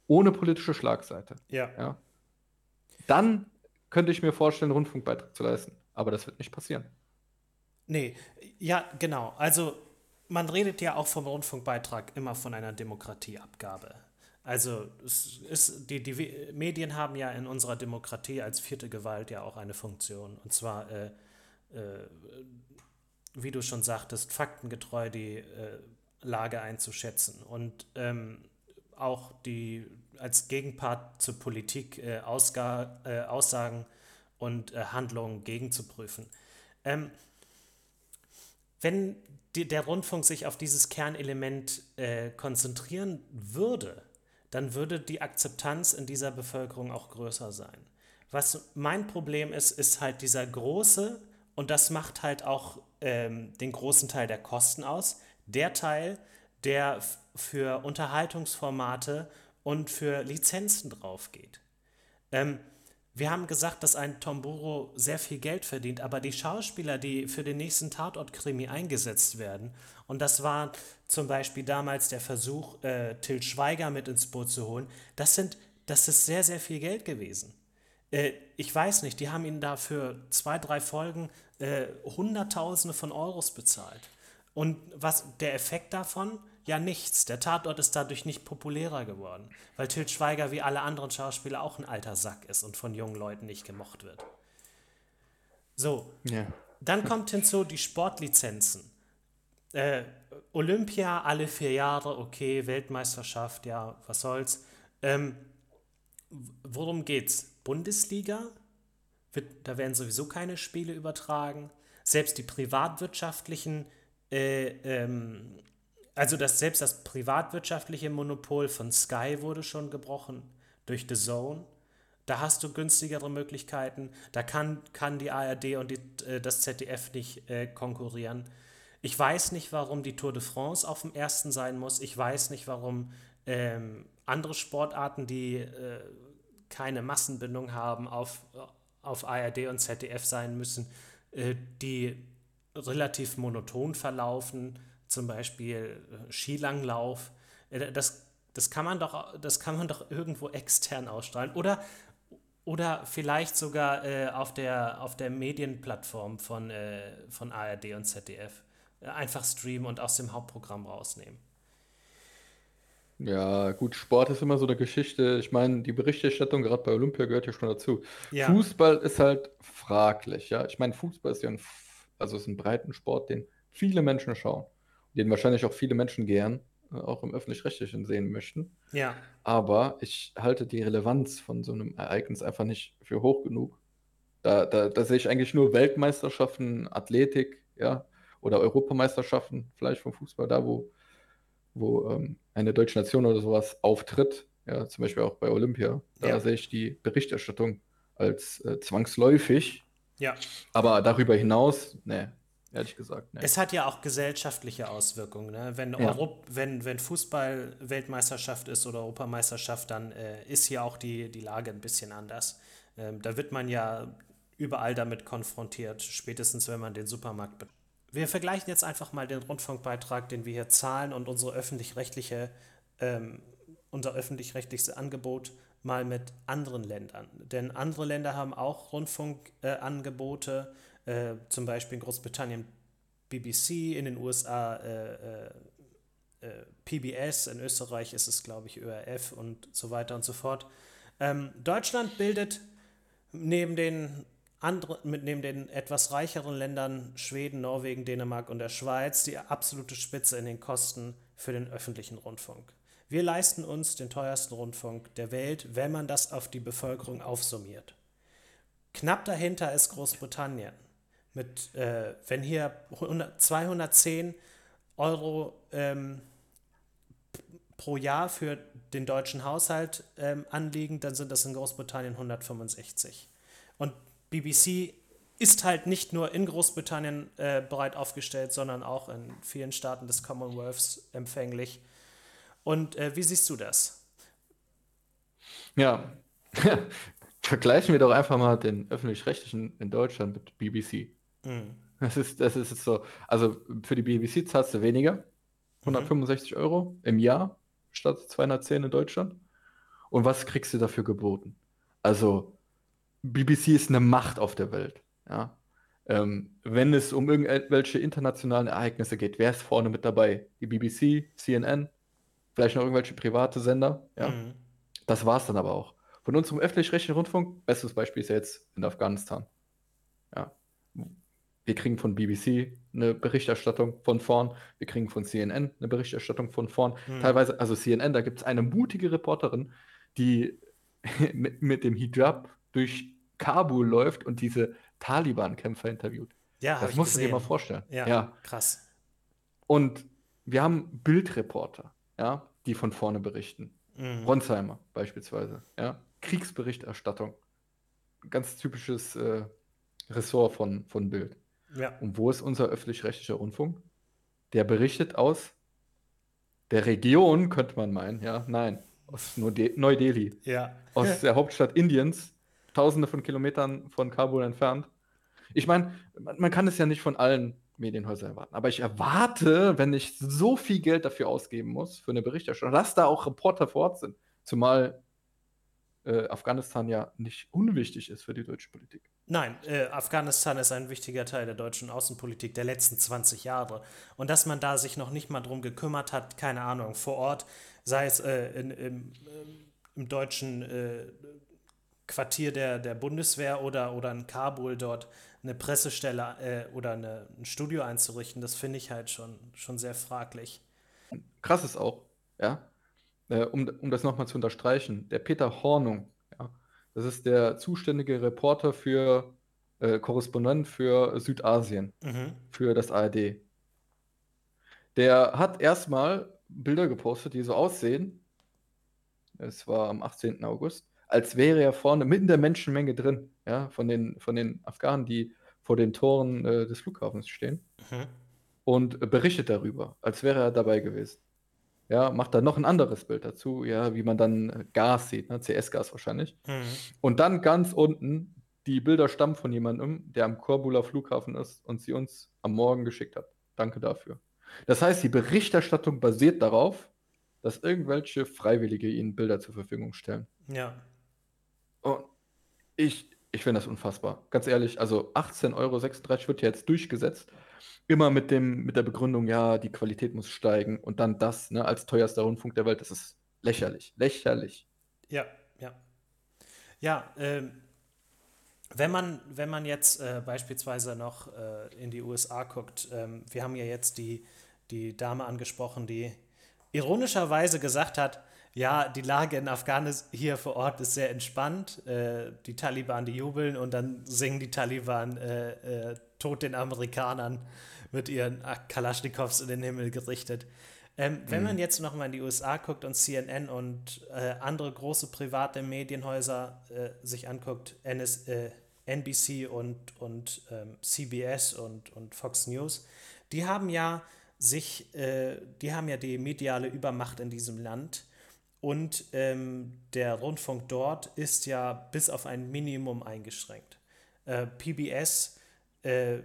ohne politische Schlagseite. Ja. ja. Dann könnte ich mir vorstellen, einen Rundfunkbeitrag zu leisten. Aber das wird nicht passieren. Nee, ja, genau. Also man redet ja auch vom Rundfunkbeitrag immer von einer Demokratieabgabe. Also es ist, die, die Medien haben ja in unserer Demokratie als vierte Gewalt ja auch eine Funktion. Und zwar, äh, äh, wie du schon sagtest, faktengetreu die äh, Lage einzuschätzen und ähm, auch die als Gegenpart zur Politik äh, Ausga äh, Aussagen und äh, Handlungen gegenzuprüfen. Ähm, wenn die, der Rundfunk sich auf dieses Kernelement konzentrieren würde, dann würde die Akzeptanz in dieser Bevölkerung auch größer sein. Was mein Problem ist, ist halt dieser große, und das macht halt auch ähm, den großen Teil der Kosten aus, der Teil, der für Unterhaltungsformate und für Lizenzen draufgeht. Ähm, wir haben gesagt, dass ein Tomburo sehr viel Geld verdient, aber die Schauspieler, die für den nächsten Tatort-Krimi eingesetzt werden, und das war zum Beispiel damals der Versuch, äh, Till Schweiger mit ins Boot zu holen, das sind, das ist sehr, sehr viel Geld gewesen. Äh, ich weiß nicht, die haben ihn da für zwei, drei Folgen äh, Hunderttausende von Euros bezahlt. Und was der Effekt davon? Ja, nichts. Der Tatort ist dadurch nicht populärer geworden, weil Til Schweiger wie alle anderen Schauspieler auch ein alter Sack ist und von jungen Leuten nicht gemocht wird. So, ja. dann kommt hinzu die Sportlizenzen. Äh, Olympia alle vier Jahre, okay, Weltmeisterschaft, ja, was soll's. Ähm, worum geht's? Bundesliga? Wird, da werden sowieso keine Spiele übertragen. Selbst die privatwirtschaftlichen äh, ähm, also das, selbst das privatwirtschaftliche Monopol von Sky wurde schon gebrochen durch The Zone. Da hast du günstigere Möglichkeiten. Da kann, kann die ARD und die, äh, das ZDF nicht äh, konkurrieren. Ich weiß nicht, warum die Tour de France auf dem ersten sein muss. Ich weiß nicht, warum ähm, andere Sportarten, die äh, keine Massenbindung haben, auf, auf ARD und ZDF sein müssen, äh, die relativ monoton verlaufen zum Beispiel äh, Skilanglauf, äh, das, das, kann man doch, das kann man doch irgendwo extern ausstrahlen. Oder, oder vielleicht sogar äh, auf, der, auf der Medienplattform von, äh, von ARD und ZDF. Äh, einfach streamen und aus dem Hauptprogramm rausnehmen. Ja, gut, Sport ist immer so eine Geschichte. Ich meine, die Berichterstattung gerade bei Olympia gehört ja schon dazu. Ja. Fußball ist halt fraglich, ja. Ich meine, Fußball ist ja ein, also ist ein breiten Sport, den viele Menschen schauen den wahrscheinlich auch viele Menschen gern äh, auch im öffentlich-rechtlichen sehen möchten. Ja. Aber ich halte die Relevanz von so einem Ereignis einfach nicht für hoch genug. Da, da, da sehe ich eigentlich nur Weltmeisterschaften, Athletik, ja, oder Europameisterschaften, vielleicht vom Fußball, da wo, wo ähm, eine deutsche Nation oder sowas auftritt, ja, zum Beispiel auch bei Olympia. Da ja. sehe ich die Berichterstattung als äh, zwangsläufig. Ja. Aber darüber hinaus, ne, ehrlich gesagt. Ne. Es hat ja auch gesellschaftliche Auswirkungen. Ne? Wenn, ja. Europ wenn, wenn Fußball Weltmeisterschaft ist oder Europameisterschaft, dann äh, ist hier auch die, die Lage ein bisschen anders. Ähm, da wird man ja überall damit konfrontiert, spätestens wenn man den Supermarkt betreibt. Wir vergleichen jetzt einfach mal den Rundfunkbeitrag, den wir hier zahlen und unsere öffentlich-rechtliche, ähm, unser öffentlich-rechtliches Angebot mal mit anderen Ländern. Denn andere Länder haben auch Rundfunkangebote. Äh, äh, zum Beispiel in Großbritannien BBC, in den USA äh, äh, äh PBS, in Österreich ist es, glaube ich, ÖRF und so weiter und so fort. Ähm, Deutschland bildet neben den andere, mit neben den etwas reicheren Ländern Schweden, Norwegen, Dänemark und der Schweiz die absolute Spitze in den Kosten für den öffentlichen Rundfunk. Wir leisten uns den teuersten Rundfunk der Welt, wenn man das auf die Bevölkerung aufsummiert. Knapp dahinter ist Großbritannien mit, äh, wenn hier 100, 210 Euro ähm, pro Jahr für den deutschen Haushalt ähm, anliegen, dann sind das in Großbritannien 165. Und BBC ist halt nicht nur in Großbritannien äh, breit aufgestellt, sondern auch in vielen Staaten des Commonwealths empfänglich. Und äh, wie siehst du das? Ja, <laughs> vergleichen wir doch einfach mal den öffentlich-rechtlichen in Deutschland mit BBC. Mhm. Das ist, das ist so. Also für die BBC zahlst du weniger. 165 mhm. Euro im Jahr statt 210 in Deutschland. Und was kriegst du dafür geboten? Also, BBC ist eine Macht auf der Welt. Ja? Ähm, wenn es um irgendwelche internationalen Ereignisse geht, wer ist vorne mit dabei? Die BBC, CNN, vielleicht noch irgendwelche private Sender. Ja? Mhm. Das war es dann aber auch. Von unserem öffentlich-rechtlichen Rundfunk, bestes Beispiel ist jetzt in Afghanistan. Ja. Wir kriegen von BBC eine Berichterstattung von vorn. Wir kriegen von CNN eine Berichterstattung von vorn. Hm. Teilweise, also CNN, da gibt es eine mutige Reporterin, die <laughs> mit, mit dem Hijab durch Kabul läuft und diese Taliban-Kämpfer interviewt. Ja, das musst du dir mal vorstellen. Ja, ja, krass. Und wir haben Bildreporter, ja, die von vorne berichten. Mhm. Ronsheimer beispielsweise, ja. Kriegsberichterstattung. Ganz typisches äh, Ressort von, von Bild. Ja. Und wo ist unser öffentlich-rechtlicher Rundfunk? Der berichtet aus der Region, könnte man meinen, ja, nein, aus Neu-Delhi. Ja. Aus der Hauptstadt Indiens, tausende von Kilometern von Kabul entfernt. Ich meine, man, man kann es ja nicht von allen Medienhäusern erwarten, aber ich erwarte, wenn ich so viel Geld dafür ausgeben muss, für eine Berichterstattung, dass da auch Reporter vor Ort sind. Zumal äh, Afghanistan ja nicht unwichtig ist für die deutsche Politik. Nein, äh, Afghanistan ist ein wichtiger Teil der deutschen Außenpolitik der letzten 20 Jahre. Und dass man da sich noch nicht mal drum gekümmert hat, keine Ahnung, vor Ort, sei es äh, in, im, im, deutschen äh, Quartier der, der Bundeswehr oder, oder in Kabul dort eine Pressestelle äh, oder eine, ein Studio einzurichten, das finde ich halt schon, schon sehr fraglich. Krass ist auch, ja, äh, um, um das nochmal zu unterstreichen, der Peter Hornung, ja, das ist der zuständige Reporter für äh, Korrespondent für Südasien, mhm. für das ARD. Der hat erstmal Bilder gepostet, die so aussehen. Es war am 18. August, als wäre er vorne mitten der Menschenmenge drin, ja, von den, von den Afghanen, die vor den Toren äh, des Flughafens stehen. Mhm. Und berichtet darüber, als wäre er dabei gewesen. Ja, macht dann noch ein anderes Bild dazu, ja, wie man dann äh, Gas sieht, ne, CS-Gas wahrscheinlich. Mhm. Und dann ganz unten, die Bilder stammen von jemandem, der am Korbuler Flughafen ist und sie uns am Morgen geschickt hat. Danke dafür. Das heißt, die Berichterstattung basiert darauf, dass irgendwelche Freiwillige ihnen Bilder zur Verfügung stellen. Ja. Und ich, ich finde das unfassbar. Ganz ehrlich, also 18,36 Euro wird jetzt durchgesetzt immer mit dem, mit der Begründung, ja, die Qualität muss steigen und dann das, ne, als teuerster Rundfunk der Welt, das ist lächerlich. Lächerlich. Ja, ja. Ja, ähm, wenn man, wenn man jetzt äh, beispielsweise noch äh, in die USA guckt, ähm, wir haben ja jetzt die, die Dame angesprochen, die ironischerweise gesagt hat, ja, die Lage in Afghanistan hier vor Ort ist sehr entspannt. Äh, die Taliban, die jubeln und dann singen die Taliban Tod den Amerikanern mit ihren Kalaschnikows in den Himmel gerichtet. Ähm, wenn mhm. man jetzt nochmal in die USA guckt und CNN und äh, andere große private Medienhäuser äh, sich anguckt, NS, äh, NBC und, und ähm, CBS und, und Fox News, die haben ja sich, äh, die haben ja die mediale Übermacht in diesem Land. Und ähm, der Rundfunk dort ist ja bis auf ein Minimum eingeschränkt. Äh, PBS äh,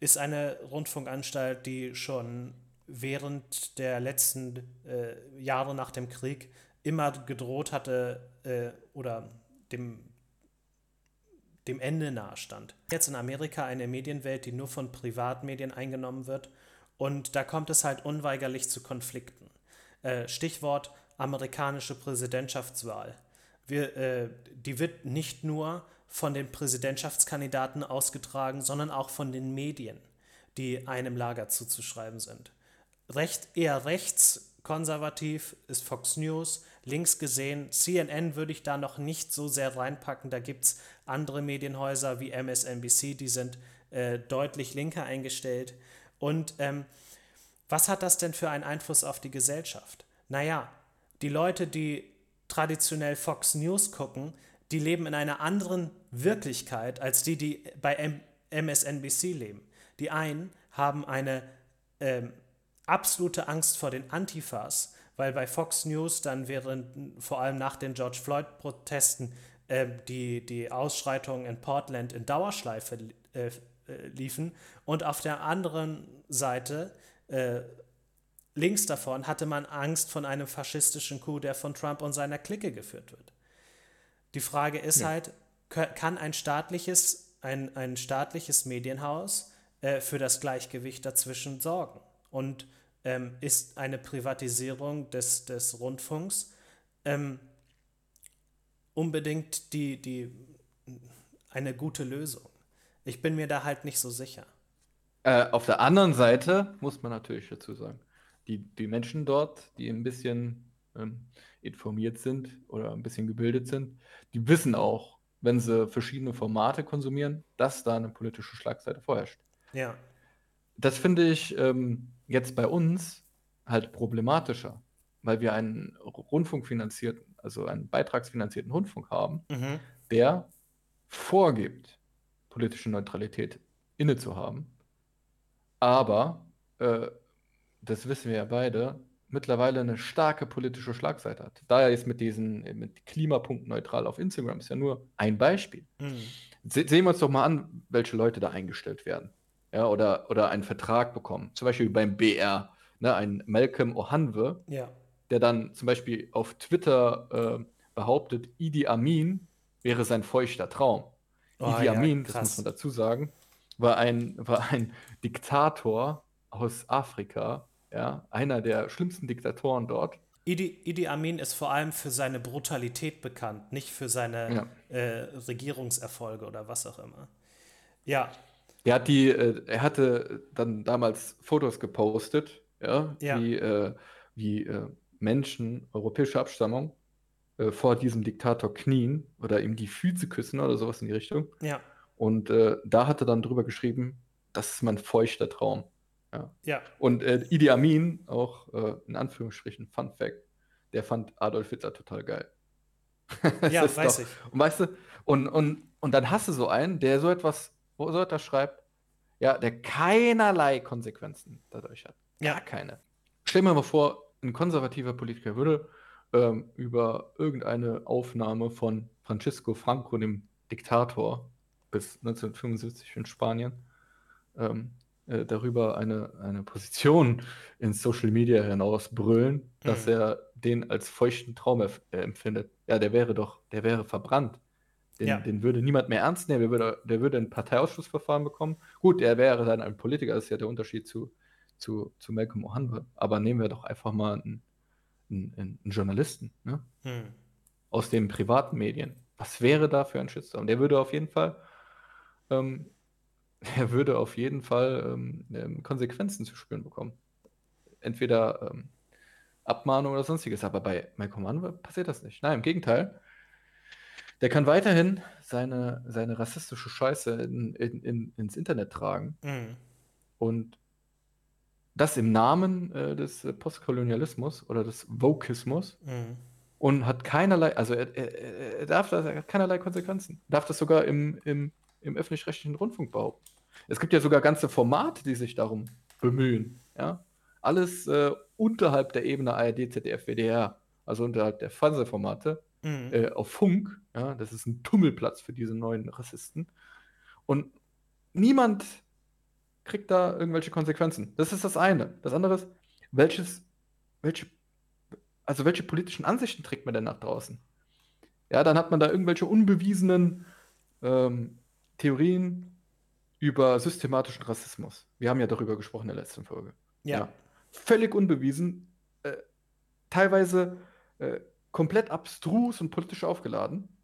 ist eine Rundfunkanstalt, die schon während der letzten äh, Jahre nach dem Krieg immer gedroht hatte äh, oder dem, dem Ende nahestand. Jetzt in Amerika eine Medienwelt, die nur von Privatmedien eingenommen wird und da kommt es halt unweigerlich zu Konflikten. Äh, Stichwort amerikanische Präsidentschaftswahl. Wir, äh, die wird nicht nur von den Präsidentschaftskandidaten ausgetragen, sondern auch von den Medien, die einem Lager zuzuschreiben sind. Recht, eher rechtskonservativ ist Fox News, links gesehen, CNN würde ich da noch nicht so sehr reinpacken, da gibt es andere Medienhäuser wie MSNBC, die sind äh, deutlich linker eingestellt. Und ähm, was hat das denn für einen Einfluss auf die Gesellschaft? Naja, die Leute, die traditionell Fox News gucken, die leben in einer anderen Wirklichkeit als die, die bei M MSNBC leben. Die einen haben eine ähm, absolute Angst vor den Antifas, weil bei Fox News dann während, vor allem nach den George Floyd-Protesten, äh, die, die Ausschreitungen in Portland in Dauerschleife äh, äh, liefen. Und auf der anderen Seite, äh, links davon, hatte man Angst von einem faschistischen Coup, der von Trump und seiner Clique geführt wird. Die Frage ist ja. halt, kann ein staatliches, ein, ein staatliches Medienhaus äh, für das Gleichgewicht dazwischen sorgen? Und ähm, ist eine Privatisierung des, des Rundfunks ähm, unbedingt die, die, eine gute Lösung? Ich bin mir da halt nicht so sicher. Äh, auf der anderen Seite muss man natürlich dazu sagen, die, die Menschen dort, die ein bisschen ähm, informiert sind oder ein bisschen gebildet sind, die wissen auch, wenn sie verschiedene Formate konsumieren, dass da eine politische Schlagseite vorherrscht. Ja. Das finde ich ähm, jetzt bei uns halt problematischer, weil wir einen rundfunkfinanzierten, also einen beitragsfinanzierten Rundfunk haben, mhm. der vorgibt, politische Neutralität inne zu haben. Aber, äh, das wissen wir ja beide, mittlerweile eine starke politische Schlagseite hat. Da er jetzt mit diesen mit Klimapunkt neutral auf Instagram ist ja nur ein Beispiel. Mhm. Se sehen wir uns doch mal an, welche Leute da eingestellt werden. Ja, oder, oder einen Vertrag bekommen. Zum Beispiel beim BR, ne, ein Malcolm Ohanwe, ja. der dann zum Beispiel auf Twitter äh, behauptet, Idi Amin wäre sein feuchter Traum. Oh, Idi Amin, ja, das muss man dazu sagen, war ein, war ein Diktator aus Afrika, ja, einer der schlimmsten Diktatoren dort. Idi, Idi Amin ist vor allem für seine Brutalität bekannt, nicht für seine ja. äh, Regierungserfolge oder was auch immer. Ja. Er hat die, äh, er hatte dann damals Fotos gepostet, ja, ja. wie, äh, wie äh, Menschen europäischer Abstammung äh, vor diesem Diktator knien oder ihm die Füße küssen oder sowas in die Richtung. Ja. Und äh, da hat er dann drüber geschrieben, das ist mein feuchter Traum. Ja. ja. Und äh, Idi Amin, auch äh, in Anführungsstrichen Fun Fact, der fand Adolf Hitler total geil. <laughs> ja, weiß doch, ich. Und weißt du, und, und, und dann hast du so einen, der so etwas, wo so etwas schreibt, ja, der keinerlei Konsequenzen dadurch hat. Ja. keine. Stell mir mal vor, ein konservativer Politiker würde ähm, über irgendeine Aufnahme von Francisco Franco, dem Diktator, bis 1975 in Spanien, ähm, äh, darüber eine, eine Position in Social Media hinausbrüllen, dass er den als feuchten Traum äh, empfindet. Ja, der wäre doch, der wäre verbrannt. Den, ja. den würde niemand mehr ernst nehmen, der würde, der würde ein Parteiausschussverfahren bekommen. Gut, er wäre dann ein Politiker, das ist ja der Unterschied zu, zu, zu Malcolm O'Hanwe. Aber nehmen wir doch einfach mal einen, einen, einen Journalisten ne? Hm. aus den privaten Medien. Was wäre da für ein Shitstorm? Der würde auf jeden Fall ähm, <laughs> er würde auf jeden Fall ähm, ähm, Konsequenzen zu spüren bekommen. Entweder ähm, Abmahnung oder sonstiges. Aber bei Malcolm Manwe passiert das nicht. Nein, im Gegenteil. Der kann weiterhin seine, seine rassistische Scheiße in, in, in, ins Internet tragen. Mhm. Und das im Namen äh, des Postkolonialismus oder des Vokismus. Mhm. Und hat keinerlei, also er, er, er darf das, er hat keinerlei Konsequenzen. Er darf das sogar im, im, im öffentlich-rechtlichen Rundfunk behaupten. Es gibt ja sogar ganze Formate, die sich darum bemühen. Ja? Alles äh, unterhalb der Ebene ARD, ZDF, WDR, also unterhalb der Fernsehformate, mhm. äh, auf Funk. Ja? Das ist ein Tummelplatz für diese neuen Rassisten. Und niemand kriegt da irgendwelche Konsequenzen. Das ist das eine. Das andere ist, welches, welche, also welche politischen Ansichten trägt man denn nach draußen? Ja, dann hat man da irgendwelche unbewiesenen ähm, Theorien, über systematischen Rassismus. Wir haben ja darüber gesprochen in der letzten Folge. Ja. ja. Völlig unbewiesen, äh, teilweise äh, komplett abstrus und politisch aufgeladen,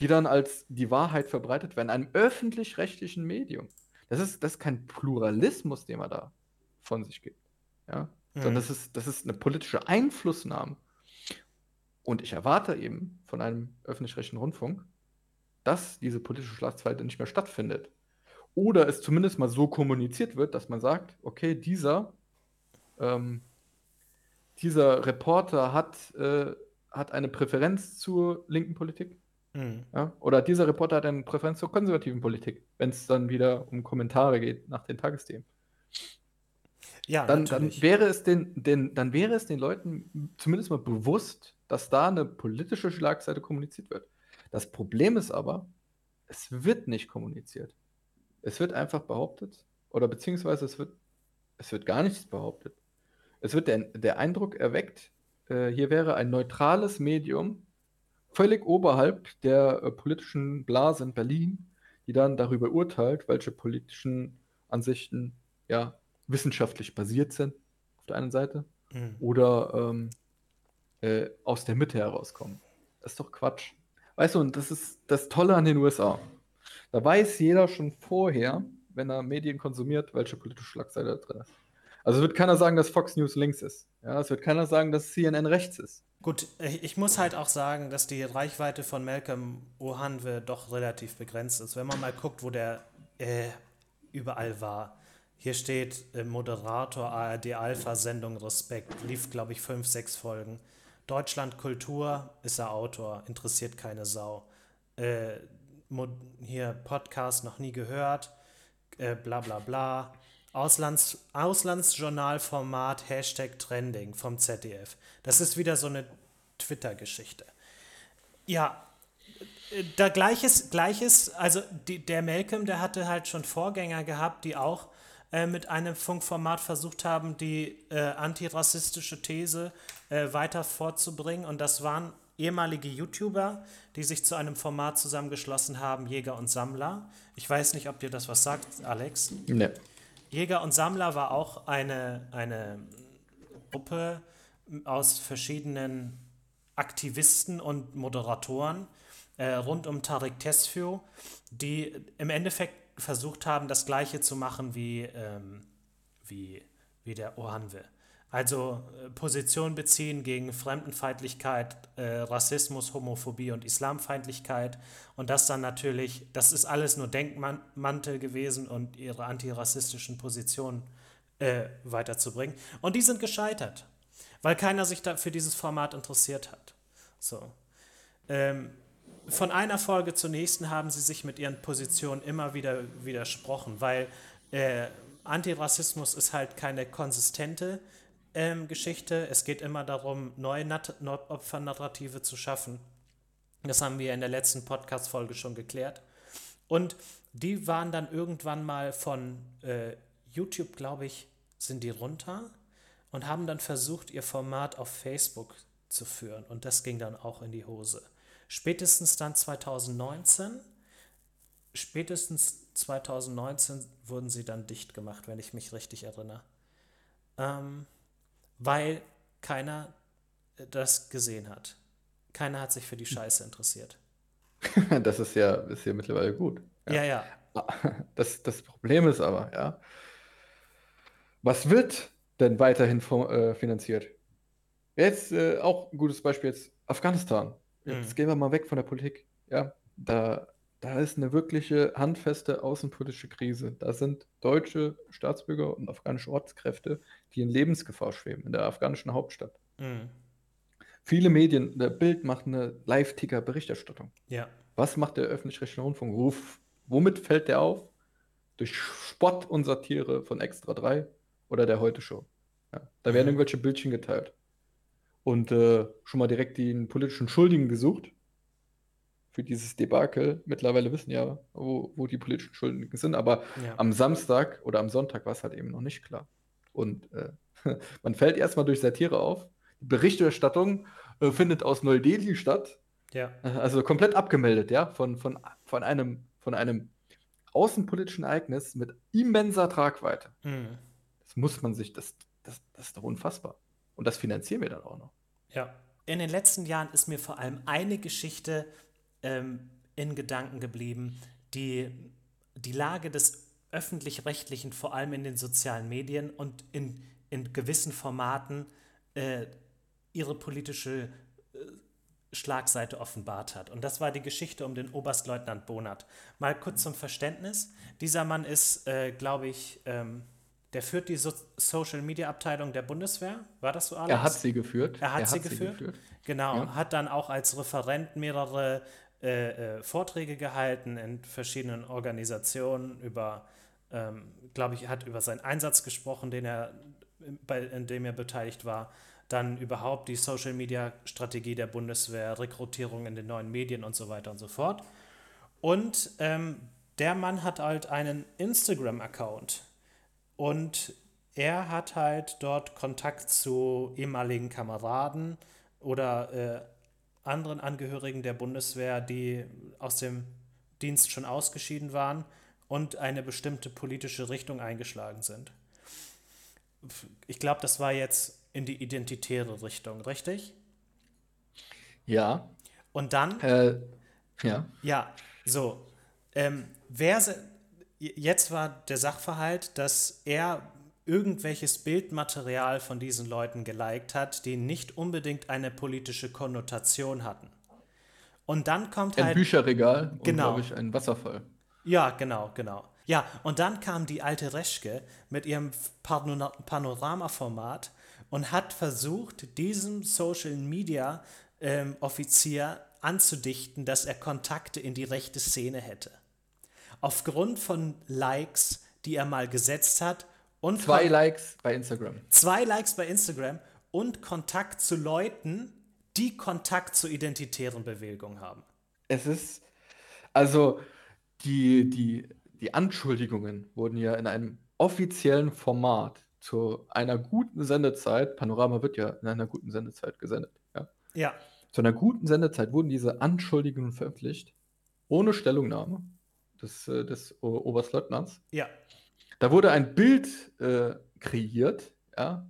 die dann als die Wahrheit verbreitet werden, einem öffentlich-rechtlichen Medium. Das ist, das ist kein Pluralismus, den man da von sich gibt. Ja? Mhm. Sondern das ist, das ist eine politische Einflussnahme. Und ich erwarte eben von einem öffentlich-rechtlichen Rundfunk, dass diese politische Schlagzeile nicht mehr stattfindet. Oder es zumindest mal so kommuniziert wird, dass man sagt, okay, dieser, ähm, dieser Reporter hat, äh, hat eine Präferenz zur linken Politik. Mhm. Ja? Oder dieser Reporter hat eine Präferenz zur konservativen Politik, wenn es dann wieder um Kommentare geht nach den Tagesthemen. Ja, dann, dann, wäre es den, den, dann wäre es den Leuten zumindest mal bewusst, dass da eine politische Schlagseite kommuniziert wird. Das Problem ist aber, es wird nicht kommuniziert. Es wird einfach behauptet, oder beziehungsweise es wird, es wird gar nichts behauptet. Es wird der, der Eindruck erweckt, äh, hier wäre ein neutrales Medium, völlig oberhalb der äh, politischen Blase in Berlin, die dann darüber urteilt, welche politischen Ansichten ja wissenschaftlich basiert sind, auf der einen Seite, mhm. oder ähm, äh, aus der Mitte herauskommen. Das ist doch Quatsch. Weißt du, und das ist das Tolle an den USA. Da weiß jeder schon vorher, wenn er Medien konsumiert, welche politische Schlagseite da drin ist. Also wird keiner sagen, dass Fox News links ist. Ja, es wird keiner sagen, dass CNN rechts ist. Gut, ich muss halt auch sagen, dass die Reichweite von Malcolm Ohanwe doch relativ begrenzt ist. Wenn man mal guckt, wo der äh, überall war. Hier steht äh, Moderator ARD Alpha Sendung Respekt, lief glaube ich fünf, sechs Folgen. Deutschland Kultur ist er Autor, interessiert keine Sau. Äh, hier Podcast noch nie gehört, äh, bla bla bla. Auslands, Auslandsjournalformat Hashtag Trending vom ZDF. Das ist wieder so eine Twitter-Geschichte. Ja, da gleiches, gleiches, also die, der Malcolm, der hatte halt schon Vorgänger gehabt, die auch äh, mit einem Funkformat versucht haben, die äh, antirassistische These äh, weiter vorzubringen. Und das waren ehemalige YouTuber, die sich zu einem Format zusammengeschlossen haben, Jäger und Sammler. Ich weiß nicht, ob dir das was sagt, Alex. Nee. Jäger und Sammler war auch eine, eine Gruppe aus verschiedenen Aktivisten und Moderatoren äh, rund um Tarek Tesfio, die im Endeffekt versucht haben, das Gleiche zu machen wie, ähm, wie, wie der Ohanwe. Also äh, Position beziehen gegen Fremdenfeindlichkeit, äh, Rassismus, Homophobie und Islamfeindlichkeit. Und das dann natürlich, das ist alles nur Denkmantel gewesen und ihre antirassistischen Positionen äh, weiterzubringen. Und die sind gescheitert, weil keiner sich da für dieses Format interessiert hat. So. Ähm, von einer Folge zur nächsten haben sie sich mit ihren Positionen immer wieder widersprochen, weil äh, Antirassismus ist halt keine konsistente ähm, Geschichte. Es geht immer darum, neue Nat Opfernarrative zu schaffen. Das haben wir in der letzten Podcast-Folge schon geklärt. Und die waren dann irgendwann mal von äh, YouTube, glaube ich, sind die runter und haben dann versucht, ihr Format auf Facebook zu führen. Und das ging dann auch in die Hose. Spätestens dann 2019, spätestens 2019 wurden sie dann dicht gemacht, wenn ich mich richtig erinnere. Ähm, weil keiner das gesehen hat. Keiner hat sich für die Scheiße interessiert. <laughs> das ist ja, ist ja mittlerweile gut. Ja, ja. ja. <laughs> Das, das Problem ist aber, ja, was wird denn weiterhin äh, finanziert? Jetzt äh, auch ein gutes Beispiel jetzt Afghanistan. Jetzt mhm. gehen wir mal weg von der Politik. Ja, da, da ist eine wirkliche handfeste außenpolitische Krise. Da sind deutsche Staatsbürger und afghanische Ortskräfte, die in Lebensgefahr schweben in der afghanischen Hauptstadt. Mhm. Viele Medien, der Bild macht eine Live-Ticker-Berichterstattung. Ja. Was macht der öffentlich-rechtliche Rundfunk? Ruf, womit fällt der auf? Durch Spott und Satire von Extra 3 oder der Heute-Show. Ja, da werden mhm. irgendwelche Bildchen geteilt und äh, schon mal direkt den politischen Schuldigen gesucht für dieses Debakel. Mittlerweile wissen ja, wo, wo die politischen Schuldigen sind, aber ja. am Samstag oder am Sonntag war es halt eben noch nicht klar. Und äh, <laughs> man fällt erstmal durch Satire auf. Die Berichterstattung äh, findet aus Neu-Delhi statt. Ja. Also komplett abgemeldet, ja, von, von, von, einem, von einem außenpolitischen Ereignis mit immenser Tragweite. Mhm. Das muss man sich, das, das, das ist doch unfassbar. Und das finanzieren wir dann auch noch. Ja. In den letzten Jahren ist mir vor allem eine Geschichte ähm, in Gedanken geblieben, die die Lage des öffentlich-rechtlichen, vor allem in den sozialen Medien und in, in gewissen Formaten, äh, ihre politische äh, Schlagseite offenbart hat. Und das war die Geschichte um den Oberstleutnant Bonat. Mal kurz zum Verständnis. Dieser Mann ist, äh, glaube ich, ähm, der führt die so Social Media Abteilung der Bundeswehr. War das so, Alex? Er hat sie geführt. Er hat, er sie, hat geführt. sie, geführt. Genau. Ja. Hat dann auch als Referent mehrere äh, äh, Vorträge gehalten in verschiedenen Organisationen über, ähm, glaube ich, hat über seinen Einsatz gesprochen, den er, bei, in dem er beteiligt war. Dann überhaupt die Social Media Strategie der Bundeswehr, Rekrutierung in den neuen Medien und so weiter und so fort. Und ähm, der Mann hat halt einen Instagram-Account und er hat halt dort Kontakt zu ehemaligen Kameraden oder äh, anderen Angehörigen der Bundeswehr, die aus dem Dienst schon ausgeschieden waren und eine bestimmte politische Richtung eingeschlagen sind. Ich glaube, das war jetzt in die identitäre Richtung, richtig? Ja. Und dann? Äh, ja. Ja, so. Ähm, wer, jetzt war der Sachverhalt, dass er irgendwelches Bildmaterial von diesen Leuten geliked hat, die nicht unbedingt eine politische Konnotation hatten. Und dann kommt ein halt. Ein Bücherregal und, genau. glaube ich, ein Wasserfall. Ja, genau, genau. Ja, und dann kam die alte Reschke mit ihrem Panoramaformat und hat versucht, diesem Social Media ähm, Offizier anzudichten, dass er Kontakte in die rechte Szene hätte aufgrund von Likes, die er mal gesetzt hat Und zwei Likes bei Instagram. Zwei Likes bei Instagram und Kontakt zu Leuten, die Kontakt zur identitären Bewegung haben. Es ist, also die, die, die Anschuldigungen wurden ja in einem offiziellen Format zu einer guten Sendezeit, Panorama wird ja in einer guten Sendezeit gesendet, ja. Ja. Zu einer guten Sendezeit wurden diese Anschuldigungen veröffentlicht, ohne Stellungnahme des, äh, des Oberstleutnants. Ja. Da wurde ein Bild äh, kreiert, ja,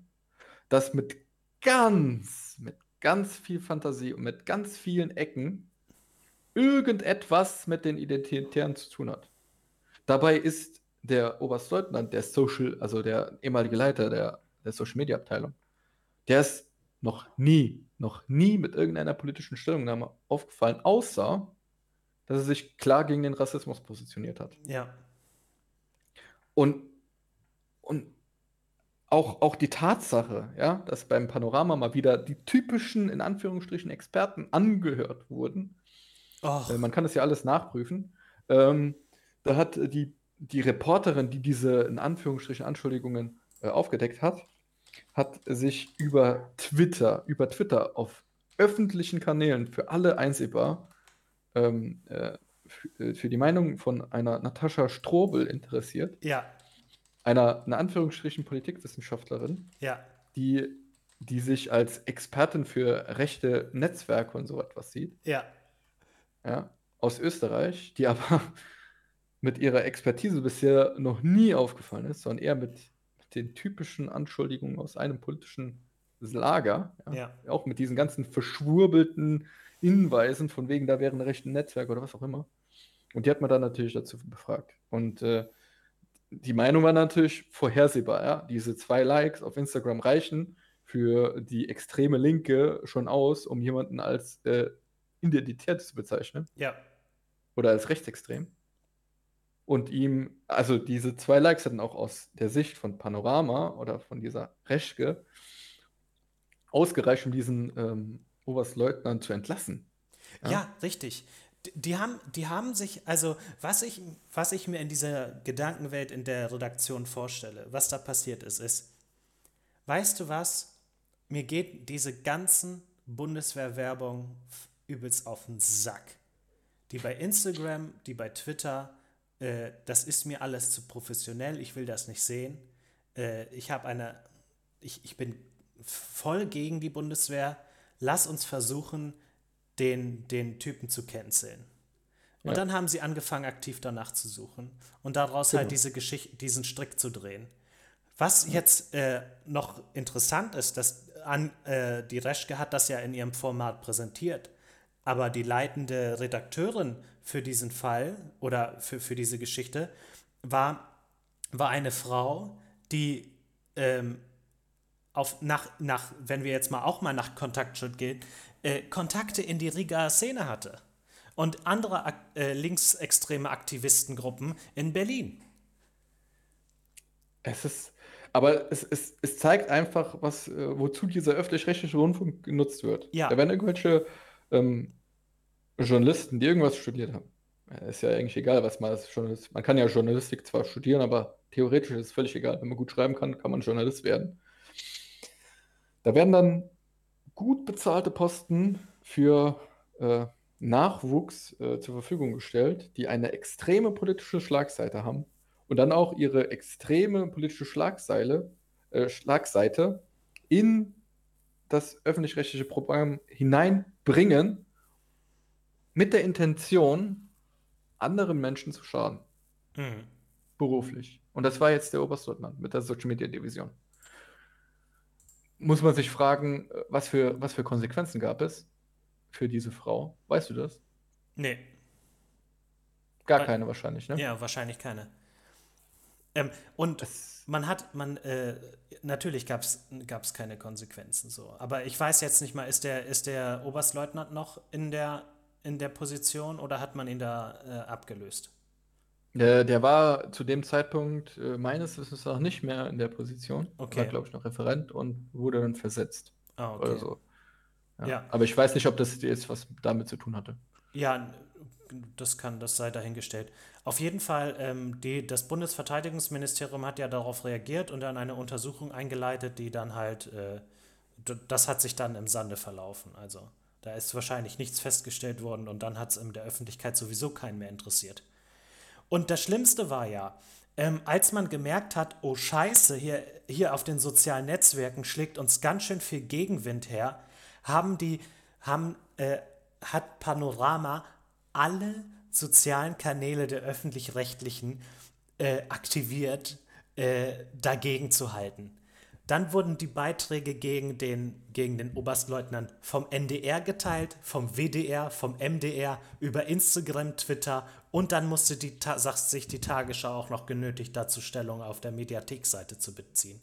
das mit ganz, mit ganz viel Fantasie und mit ganz vielen Ecken irgendetwas mit den Identitären zu tun hat. Dabei ist der Oberstleutnant, der Social, also der ehemalige Leiter der, der Social Media Abteilung, der ist noch nie, noch nie mit irgendeiner politischen Stellungnahme aufgefallen, außer dass er sich klar gegen den Rassismus positioniert hat. Ja. Und, und auch, auch die Tatsache, ja, dass beim Panorama mal wieder die typischen, in Anführungsstrichen, Experten angehört wurden. Äh, man kann das ja alles nachprüfen. Ähm, da hat die die Reporterin, die diese in Anführungsstrichen Anschuldigungen äh, aufgedeckt hat, hat sich über Twitter, über Twitter auf öffentlichen Kanälen für alle einsehbar ähm, äh, äh für die Meinung von einer Natascha Strobel interessiert. Ja. Einer, in Anführungsstrichen, Politikwissenschaftlerin. Ja. Die, die sich als Expertin für rechte Netzwerke und so etwas sieht. Ja. Ja. Aus Österreich, die <laughs> aber mit ihrer Expertise bisher noch nie aufgefallen ist, sondern eher mit, mit den typischen Anschuldigungen aus einem politischen Lager. Ja, ja. Auch mit diesen ganzen verschwurbelten Hinweisen, von wegen, da wäre ein rechten Netzwerk oder was auch immer. Und die hat man dann natürlich dazu befragt. Und äh, die Meinung war natürlich vorhersehbar. Ja? Diese zwei Likes auf Instagram reichen für die extreme Linke schon aus, um jemanden als äh, identitär zu bezeichnen. Ja. Oder als rechtsextrem und ihm, also diese zwei Likes hatten auch aus der Sicht von Panorama oder von dieser Reschke ausgereicht, um diesen ähm, Oberstleutnant zu entlassen. Ja, ja richtig. Die haben, die haben sich, also was ich, was ich mir in dieser Gedankenwelt in der Redaktion vorstelle, was da passiert ist, ist, weißt du was, mir geht diese ganzen Bundeswehrwerbung übelst auf den Sack. Die bei Instagram, die bei Twitter, äh, das ist mir alles zu professionell, ich will das nicht sehen. Äh, ich habe eine, ich, ich bin voll gegen die Bundeswehr. Lass uns versuchen, den, den Typen zu canceln. Und ja. dann haben sie angefangen, aktiv danach zu suchen und daraus halt genau. halt diese Geschichte, diesen Strick zu drehen. Was jetzt äh, noch interessant ist, dass an, äh, die Reschke hat das ja in ihrem Format präsentiert, aber die leitende Redakteurin für diesen Fall oder für, für diese Geschichte war, war eine Frau, die ähm, auf, nach, nach, wenn wir jetzt mal auch mal nach Kontaktschutz gehen, äh, Kontakte in die Riga Szene hatte und andere äh, linksextreme Aktivistengruppen in Berlin. Es ist, aber es, es, es zeigt einfach, was, äh, wozu dieser öffentlich-rechtliche Rundfunk genutzt wird. Ja. Da werden irgendwelche ähm, Journalisten, die irgendwas studiert haben. Ist ja eigentlich egal, was man als Journalist. Man kann ja Journalistik zwar studieren, aber theoretisch ist es völlig egal. Wenn man gut schreiben kann, kann man Journalist werden. Da werden dann gut bezahlte Posten für äh, Nachwuchs äh, zur Verfügung gestellt, die eine extreme politische Schlagseite haben und dann auch ihre extreme politische Schlagseile, äh, Schlagseite in das öffentlich-rechtliche Programm hineinbringen, mit der Intention, anderen Menschen zu schaden. Mhm. Beruflich. Und das war jetzt der Oberstleutnant mit der Social Media Division. Muss man sich fragen, was für, was für Konsequenzen gab es für diese Frau? Weißt du das? Nee. Gar keine wahrscheinlich, ne? Ja, wahrscheinlich keine. Ähm, und das man hat, man, äh, natürlich gab es keine Konsequenzen so. Aber ich weiß jetzt nicht mal, ist der, ist der Oberstleutnant noch in der in der Position oder hat man ihn da äh, abgelöst? Der, der, war zu dem Zeitpunkt äh, meines Wissens auch nicht mehr in der Position. Okay. War, glaube ich, noch Referent und wurde dann versetzt. Ah, okay. Oder so. Ja. ja. Aber ich weiß nicht, ob das jetzt was damit zu tun hatte. Ja, das kann, das sei dahingestellt. Auf jeden Fall, ähm, die, das Bundesverteidigungsministerium hat ja darauf reagiert und dann eine Untersuchung eingeleitet, die dann halt, äh, das hat sich dann im Sande verlaufen. Also da ist wahrscheinlich nichts festgestellt worden und dann hat es in der Öffentlichkeit sowieso keinen mehr interessiert. Und das Schlimmste war ja, ähm, als man gemerkt hat, oh Scheiße, hier, hier auf den sozialen Netzwerken schlägt uns ganz schön viel Gegenwind her, haben die, haben, äh, hat Panorama alle sozialen Kanäle der öffentlich-rechtlichen äh, aktiviert, äh, dagegen zu halten. Dann wurden die Beiträge gegen den, gegen den Oberstleutnant vom NDR geteilt, vom WDR, vom MDR, über Instagram, Twitter und dann musste die, sagt sich die Tagesschau auch noch genötigt dazu Stellung auf der Mediathekseite zu beziehen.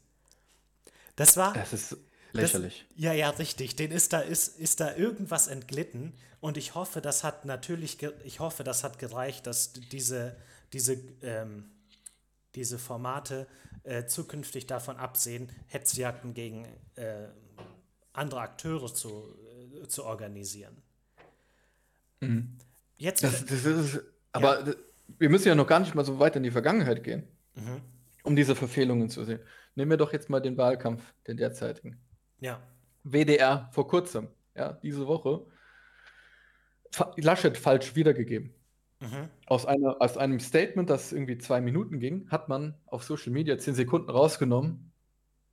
Das war. Das ist lächerlich. Das, ja, ja, richtig. Den ist da, ist, ist da irgendwas entglitten und ich hoffe, das hat natürlich, ich hoffe, das hat gereicht, dass diese, diese, ähm, diese Formate äh, zukünftig davon absehen, Hetzjagden gegen äh, andere Akteure zu, äh, zu organisieren. Mhm. Jetzt, das, das ist, aber ja. wir müssen ja noch gar nicht mal so weit in die Vergangenheit gehen, mhm. um diese Verfehlungen zu sehen. Nehmen wir doch jetzt mal den Wahlkampf, den derzeitigen. Ja. WDR vor kurzem, ja, diese Woche, Laschet falsch wiedergegeben. Mhm. Aus, einer, aus einem Statement, das irgendwie zwei Minuten ging, hat man auf Social Media zehn Sekunden rausgenommen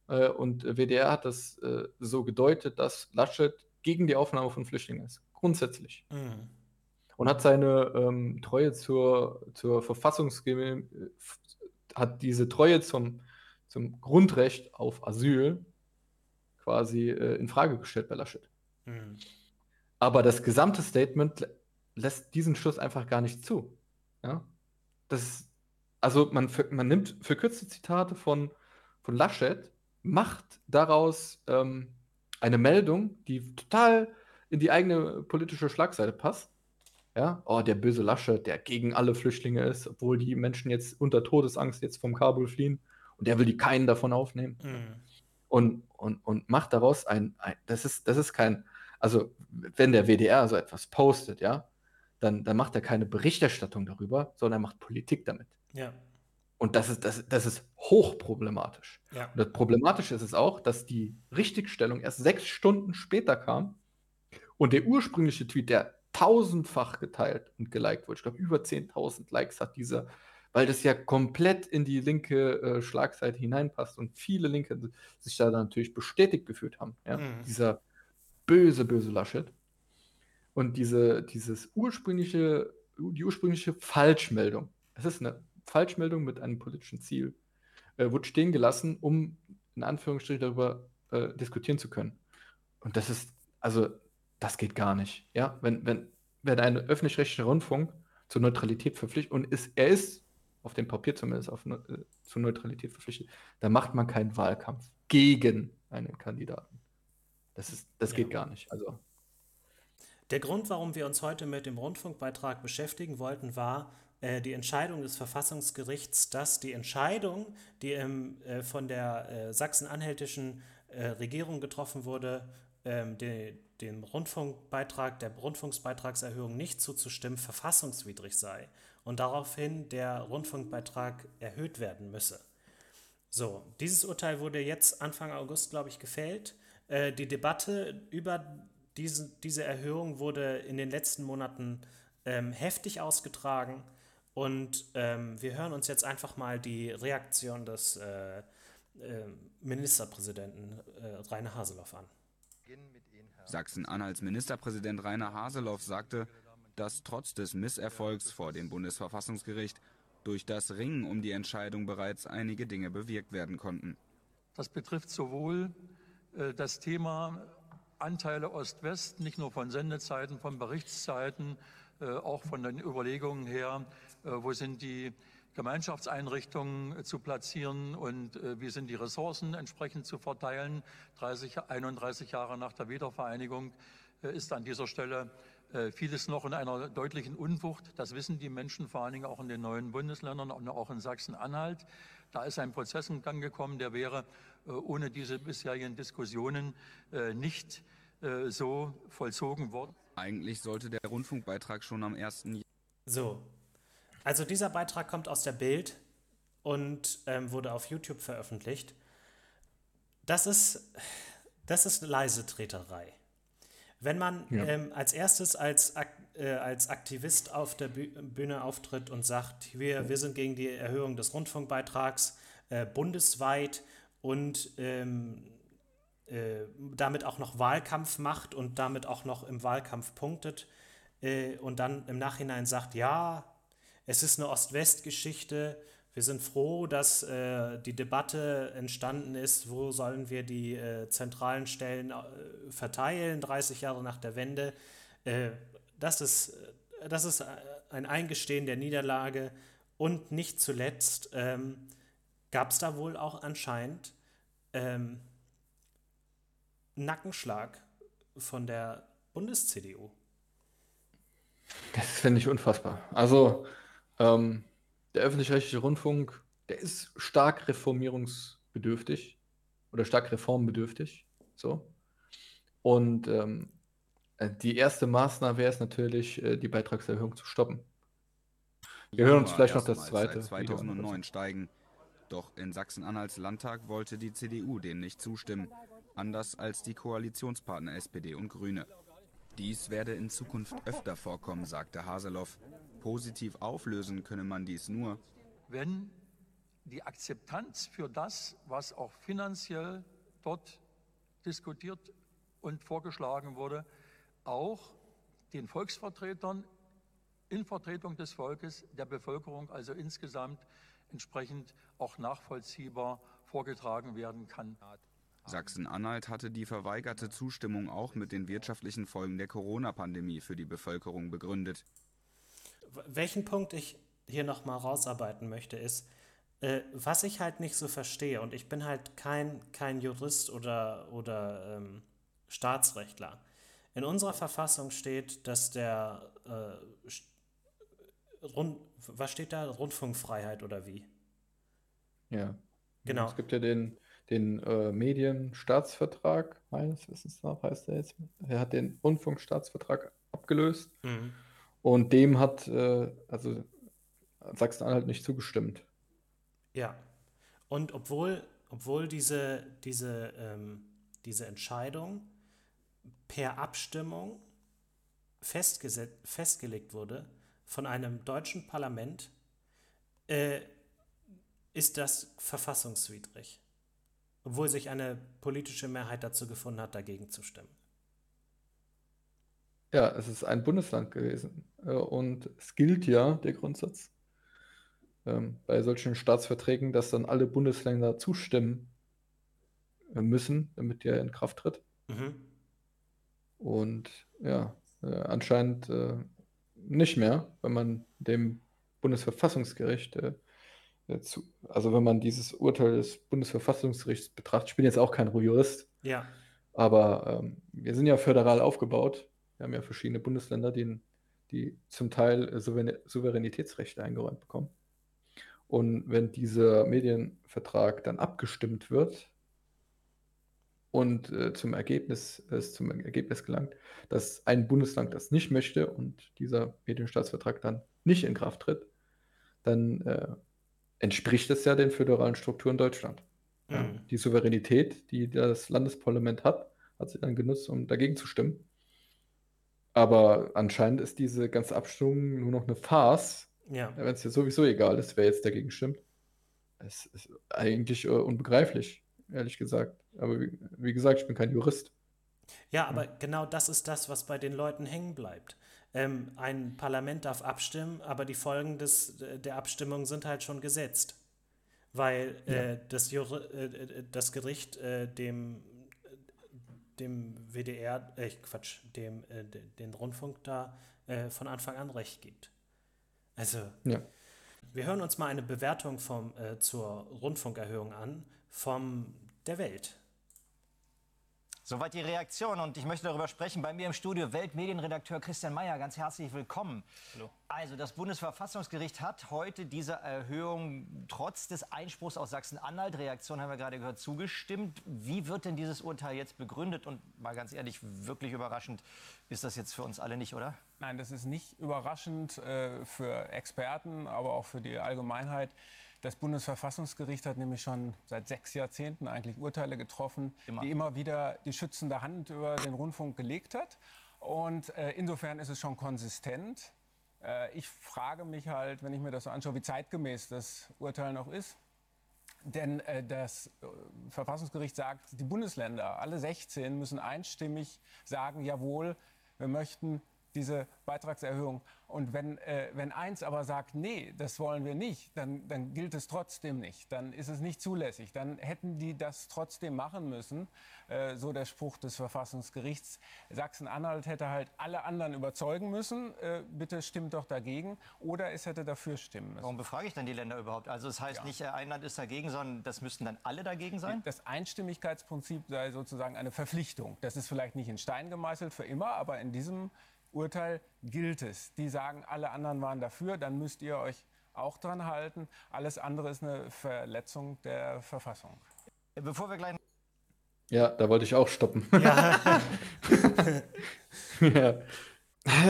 äh, und WDR hat das äh, so gedeutet, dass Laschet gegen die Aufnahme von Flüchtlingen ist. Grundsätzlich. Mhm. Und hat seine ähm, Treue zur, zur Verfassungsgemäß, äh, hat diese Treue zum, zum Grundrecht auf Asyl quasi äh, in Frage gestellt bei Laschet. Mhm. Aber das gesamte Statement lässt diesen Schuss einfach gar nicht zu. Ja? Das ist, also man, man nimmt verkürzte Zitate von, von Laschet, macht daraus ähm, eine Meldung, die total in die eigene politische Schlagseite passt. Ja, oh, der böse Laschet, der gegen alle Flüchtlinge ist, obwohl die Menschen jetzt unter Todesangst jetzt vom Kabul fliehen und der will die keinen davon aufnehmen. Mhm. Und, und, und macht daraus ein, ein, das ist, das ist kein, also wenn der WDR so etwas postet, ja, dann, dann macht er keine Berichterstattung darüber, sondern er macht Politik damit. Ja. Und das ist, das, das ist hochproblematisch. Ja. Und das Problematische ist es auch, dass die Richtigstellung erst sechs Stunden später kam und der ursprüngliche Tweet, der tausendfach geteilt und geliked wurde, ich glaube über 10.000 Likes hat dieser, weil das ja komplett in die linke äh, Schlagseite hineinpasst und viele Linke sich da natürlich bestätigt gefühlt haben. Ja? Mhm. Dieser böse, böse Laschet. Und diese, dieses ursprüngliche, die ursprüngliche Falschmeldung, es ist eine Falschmeldung mit einem politischen Ziel, äh, wurde stehen gelassen, um in Anführungsstrichen darüber äh, diskutieren zu können. Und das ist, also, das geht gar nicht. Ja, wenn, wenn, wenn ein öffentlich-rechtlicher Rundfunk zur Neutralität verpflichtet und ist, er ist auf dem Papier zumindest auf, äh, zur Neutralität verpflichtet, dann macht man keinen Wahlkampf gegen einen Kandidaten. Das, ist, das ja. geht gar nicht. Also der Grund, warum wir uns heute mit dem Rundfunkbeitrag beschäftigen wollten, war äh, die Entscheidung des Verfassungsgerichts, dass die Entscheidung, die ähm, äh, von der äh, sachsen-anhältischen äh, Regierung getroffen wurde, ähm, de, dem Rundfunkbeitrag, der Rundfunksbeitragserhöhung nicht zuzustimmen, verfassungswidrig sei und daraufhin der Rundfunkbeitrag erhöht werden müsse. So, dieses Urteil wurde jetzt Anfang August, glaube ich, gefällt. Äh, die Debatte über diese, diese Erhöhung wurde in den letzten Monaten ähm, heftig ausgetragen und ähm, wir hören uns jetzt einfach mal die Reaktion des äh, äh, Ministerpräsidenten äh, Rainer Haseloff an. Sachsen-Anhalts Ministerpräsident Rainer Haseloff sagte, dass trotz des Misserfolgs vor dem Bundesverfassungsgericht durch das Ringen um die Entscheidung bereits einige Dinge bewirkt werden konnten. Das betrifft sowohl äh, das Thema Anteile Ost-West, nicht nur von Sendezeiten, von Berichtszeiten, äh, auch von den Überlegungen her, äh, wo sind die Gemeinschaftseinrichtungen zu platzieren und äh, wie sind die Ressourcen entsprechend zu verteilen. 30, 31 Jahre nach der Wiedervereinigung äh, ist an dieser Stelle äh, vieles noch in einer deutlichen Unwucht. Das wissen die Menschen vor allen Dingen auch in den neuen Bundesländern und auch in Sachsen-Anhalt. Da ist ein Prozess in Gang gekommen, der wäre äh, ohne diese bisherigen Diskussionen äh, nicht äh, so vollzogen worden. Eigentlich sollte der Rundfunkbeitrag schon am 1. So. Also dieser Beitrag kommt aus der Bild und ähm, wurde auf YouTube veröffentlicht. Das ist, das ist leise Treterei. Wenn man ja. ähm, als erstes als, äh, als Aktivist auf der Bühne auftritt und sagt, wir, wir sind gegen die Erhöhung des Rundfunkbeitrags äh, bundesweit und ähm, äh, damit auch noch Wahlkampf macht und damit auch noch im Wahlkampf punktet äh, und dann im Nachhinein sagt, ja, es ist eine Ost-West-Geschichte, wir sind froh, dass äh, die Debatte entstanden ist, wo sollen wir die äh, zentralen Stellen äh, verteilen, 30 Jahre nach der Wende. Äh, das, ist, das ist ein Eingestehen der Niederlage und nicht zuletzt ähm, gab es da wohl auch anscheinend ähm, Nackenschlag von der Bundes-CDU. Das finde ich unfassbar. Also, ähm, der öffentlich-rechtliche Rundfunk, der ist stark reformierungsbedürftig oder stark reformbedürftig. So. Und ähm, äh, die erste Maßnahme wäre es natürlich, äh, die Beitragserhöhung zu stoppen. Wir hören uns vielleicht noch das zweite. Seit 2009 steigen. Doch in Sachsen-Anhalts Landtag wollte die CDU dem nicht zustimmen anders als die Koalitionspartner SPD und Grüne. Dies werde in Zukunft öfter vorkommen, sagte Haseloff. Positiv auflösen könne man dies nur, wenn die Akzeptanz für das, was auch finanziell dort diskutiert und vorgeschlagen wurde, auch den Volksvertretern in Vertretung des Volkes, der Bevölkerung also insgesamt entsprechend auch nachvollziehbar vorgetragen werden kann. Sachsen-Anhalt hatte die verweigerte Zustimmung auch mit den wirtschaftlichen Folgen der Corona-Pandemie für die Bevölkerung begründet. Welchen Punkt ich hier nochmal rausarbeiten möchte, ist, äh, was ich halt nicht so verstehe, und ich bin halt kein, kein Jurist oder, oder ähm, Staatsrechtler. In unserer Verfassung steht, dass der äh, Rund, was steht da? Rundfunkfreiheit oder wie? Ja. Genau. Es gibt ja den den äh, Medienstaatsvertrag, meines Wissens nach heißt er jetzt. Er hat den Rundfunkstaatsvertrag abgelöst mhm. und dem hat äh, also Sachsen-Anhalt nicht zugestimmt. Ja, und obwohl, obwohl diese, diese, ähm, diese Entscheidung per Abstimmung festgelegt wurde von einem deutschen Parlament, äh, ist das verfassungswidrig obwohl sich eine politische Mehrheit dazu gefunden hat, dagegen zu stimmen. Ja, es ist ein Bundesland gewesen. Äh, und es gilt ja der Grundsatz ähm, bei solchen Staatsverträgen, dass dann alle Bundesländer zustimmen äh, müssen, damit der in Kraft tritt. Mhm. Und ja, äh, anscheinend nicht mehr, wenn man dem Bundesverfassungsgericht zu, also wenn man dieses Urteil des Bundesverfassungsgerichts betrachtet, ich bin jetzt auch kein Jurist, ja. aber ähm, wir sind ja föderal aufgebaut. Wir haben ja verschiedene Bundesländer, die, die zum Teil Souveränitätsrechte eingeräumt bekommen. Und wenn dieser Medienvertrag dann abgestimmt wird und äh, zum Ergebnis, es zum Ergebnis gelangt, dass ein Bundesland das nicht möchte und dieser Medienstaatsvertrag dann nicht in Kraft tritt, dann äh, entspricht es ja den föderalen Strukturen Deutschland. Ja, mhm. Die Souveränität, die das Landesparlament hat, hat sie dann genutzt, um dagegen zu stimmen. Aber anscheinend ist diese ganze Abstimmung nur noch eine Farce. Ja. Wenn es dir sowieso egal ist, wer jetzt dagegen stimmt. Es ist eigentlich äh, unbegreiflich, ehrlich gesagt. Aber wie, wie, gesagt, ich bin kein Jurist. Ja, aber ja. genau das ist das, was bei den Leuten hängen bleibt ähm, ein Parlament darf abstimmen, aber die Folgen des, der Abstimmung sind halt schon gesetzt. Weil ja. äh, das, Jur äh, äh das Gericht äh, dem, dem WDR, äh, Quatsch, dem, äh, den Rundfunk da von Anfang an recht gibt. Also, ja. wir hören uns mal eine Bewertung vom, zur Rundfunkerhöhung an vom der Welt. Soweit die Reaktion und ich möchte darüber sprechen. Bei mir im Studio Weltmedienredakteur Christian Mayer. Ganz herzlich willkommen. Hallo. Also das Bundesverfassungsgericht hat heute dieser Erhöhung trotz des Einspruchs aus Sachsen-Anhalt, Reaktion haben wir gerade gehört, zugestimmt. Wie wird denn dieses Urteil jetzt begründet? Und mal ganz ehrlich, wirklich überraschend ist das jetzt für uns alle nicht, oder? Nein, das ist nicht überraschend äh, für Experten, aber auch für die Allgemeinheit. Das Bundesverfassungsgericht hat nämlich schon seit sechs Jahrzehnten eigentlich Urteile getroffen, immer. die immer wieder die schützende Hand über den Rundfunk gelegt hat. Und äh, insofern ist es schon konsistent. Äh, ich frage mich halt, wenn ich mir das so anschaue, wie zeitgemäß das Urteil noch ist. Denn äh, das äh, Verfassungsgericht sagt, die Bundesländer, alle 16, müssen einstimmig sagen, jawohl, wir möchten diese Beitragserhöhung. Und wenn, äh, wenn eins aber sagt, nee, das wollen wir nicht, dann, dann gilt es trotzdem nicht. Dann ist es nicht zulässig. Dann hätten die das trotzdem machen müssen, äh, so der Spruch des Verfassungsgerichts. Sachsen-Anhalt hätte halt alle anderen überzeugen müssen, äh, bitte stimmt doch dagegen, oder es hätte dafür stimmen müssen. Warum befrage ich dann die Länder überhaupt? Also es das heißt ja. nicht, äh, ein Land ist dagegen, sondern das müssten dann alle dagegen sein? Das Einstimmigkeitsprinzip sei sozusagen eine Verpflichtung. Das ist vielleicht nicht in Stein gemeißelt für immer, aber in diesem Urteil gilt es. Die sagen, alle anderen waren dafür, dann müsst ihr euch auch dran halten. Alles andere ist eine Verletzung der Verfassung. Bevor wir gleich. Ja, da wollte ich auch stoppen. <laughs> Ja. <laughs> ja.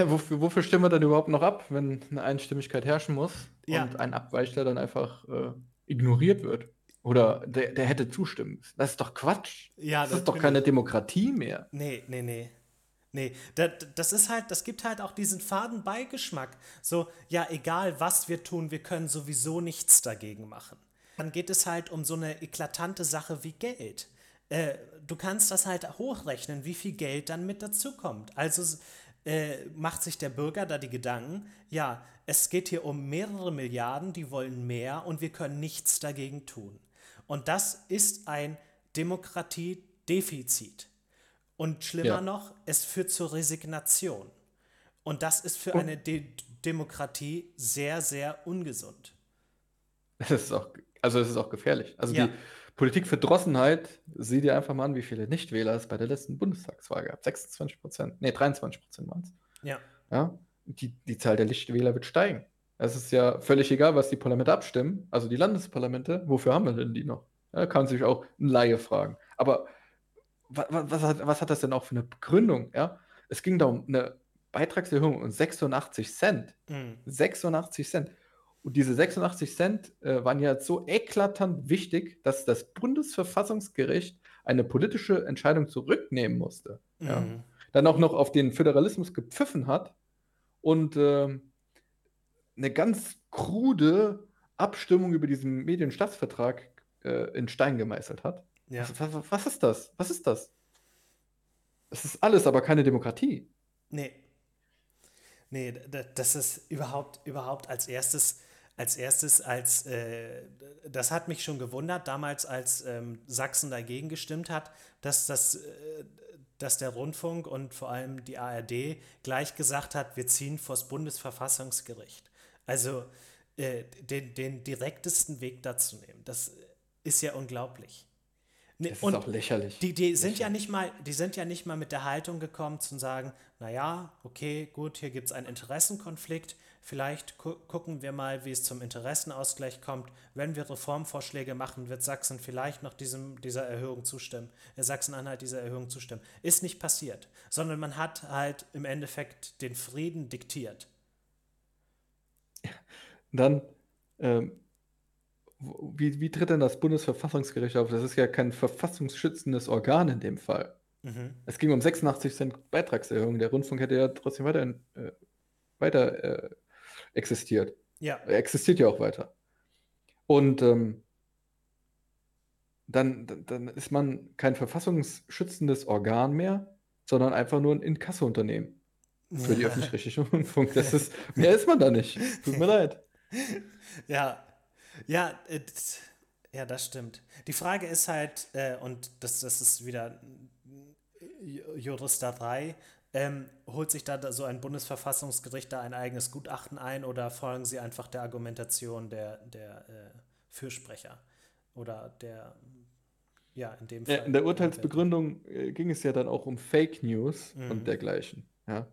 Wofür, wofür, stimmen wir dann überhaupt noch ab, wenn eine Einstimmigkeit herrschen muss ja. und ein Abweichler dann einfach äh, ignoriert wird? Oder der, der hätte zustimmen müssen. Das ist doch Quatsch. Ja, das, das ist doch keine Demokratie mehr. Nee, nee, nee. Nee, das, das ist halt, das gibt halt auch diesen faden Beigeschmack. So, ja, egal was wir tun, wir können sowieso nichts dagegen machen. Dann geht es halt um so eine eklatante Sache wie Geld. Äh, du kannst das halt hochrechnen, wie viel Geld dann mit dazukommt. Also äh, macht sich der Bürger da die Gedanken, ja, es geht hier um mehrere Milliarden, die wollen mehr und wir können nichts dagegen tun. Und das ist ein Demokratiedefizit. Und schlimmer ja. noch, es führt zur Resignation. Und das ist für eine De Demokratie sehr, sehr ungesund. Das ist auch, also es ist auch gefährlich. Also ja. die Politikverdrossenheit, sieh dir einfach mal an, wie viele Nichtwähler es bei der letzten Bundestagswahl gab. 26 Prozent, nee, 23 Prozent waren es. Ja. ja? Die, die Zahl der Nichtwähler wird steigen. Es ist ja völlig egal, was die Parlamente abstimmen, also die Landesparlamente, wofür haben wir denn die noch? Ja, da kann sich auch ein Laie fragen. Aber was, was, hat, was hat das denn auch für eine Begründung? Ja? Es ging da um eine Beitragserhöhung um 86 Cent. Mhm. 86 Cent. Und diese 86 Cent äh, waren ja so eklatant wichtig, dass das Bundesverfassungsgericht eine politische Entscheidung zurücknehmen musste. Mhm. Ja. Dann auch noch auf den Föderalismus gepfiffen hat und äh, eine ganz krude Abstimmung über diesen Medienstaatsvertrag äh, in Stein gemeißelt hat. Ja. Was, was, ist das? Was ist das? Das ist alles, aber keine Demokratie. Nee. Nee, das ist überhaupt, überhaupt als erstes, als erstes, als äh, das hat mich schon gewundert, damals, als ähm, Sachsen dagegen gestimmt hat, dass das. Äh, dass der Rundfunk und vor allem die ARD gleich gesagt hat, wir ziehen vors Bundesverfassungsgericht. Also äh, den, den direktesten Weg dazu nehmen. Das ist ja unglaublich. Nee, das ist auch lächerlich. Die, die sind ja nicht mal, die sind ja nicht mal mit der Haltung gekommen zu sagen, naja, okay, gut, hier gibt es einen Interessenkonflikt. Vielleicht gu gucken wir mal, wie es zum Interessenausgleich kommt. Wenn wir Reformvorschläge machen, wird Sachsen vielleicht noch diesem, dieser Erhöhung zustimmen. Äh, Sachsen-Anhalt dieser Erhöhung zustimmen. Ist nicht passiert, sondern man hat halt im Endeffekt den Frieden diktiert. Dann ähm, wie, wie tritt denn das Bundesverfassungsgericht auf? Das ist ja kein verfassungsschützendes Organ in dem Fall. Mhm. Es ging um 86 Cent Beitragserhöhung. Der Rundfunk hätte ja trotzdem weiter, äh, weiter äh, existiert. Ja. Er existiert ja auch weiter. Und ähm, dann, dann ist man kein verfassungsschützendes Organ mehr, sondern einfach nur ein Inkassounternehmen für die <laughs> öffentlich-rechtlichen Rundfunk. Das ist, mehr ist man da nicht. Tut mir leid. Ja, ja, äh, ja, das stimmt. Die Frage ist halt, äh, und das, das ist wieder Juristerei, ähm, holt sich da so ein Bundesverfassungsgericht da ein eigenes Gutachten ein oder folgen sie einfach der Argumentation der, der äh, Fürsprecher oder der ja, in dem Fall. Ja, in der Urteilsbegründung äh, ging es ja dann auch um Fake News Mhm. und dergleichen. Ja.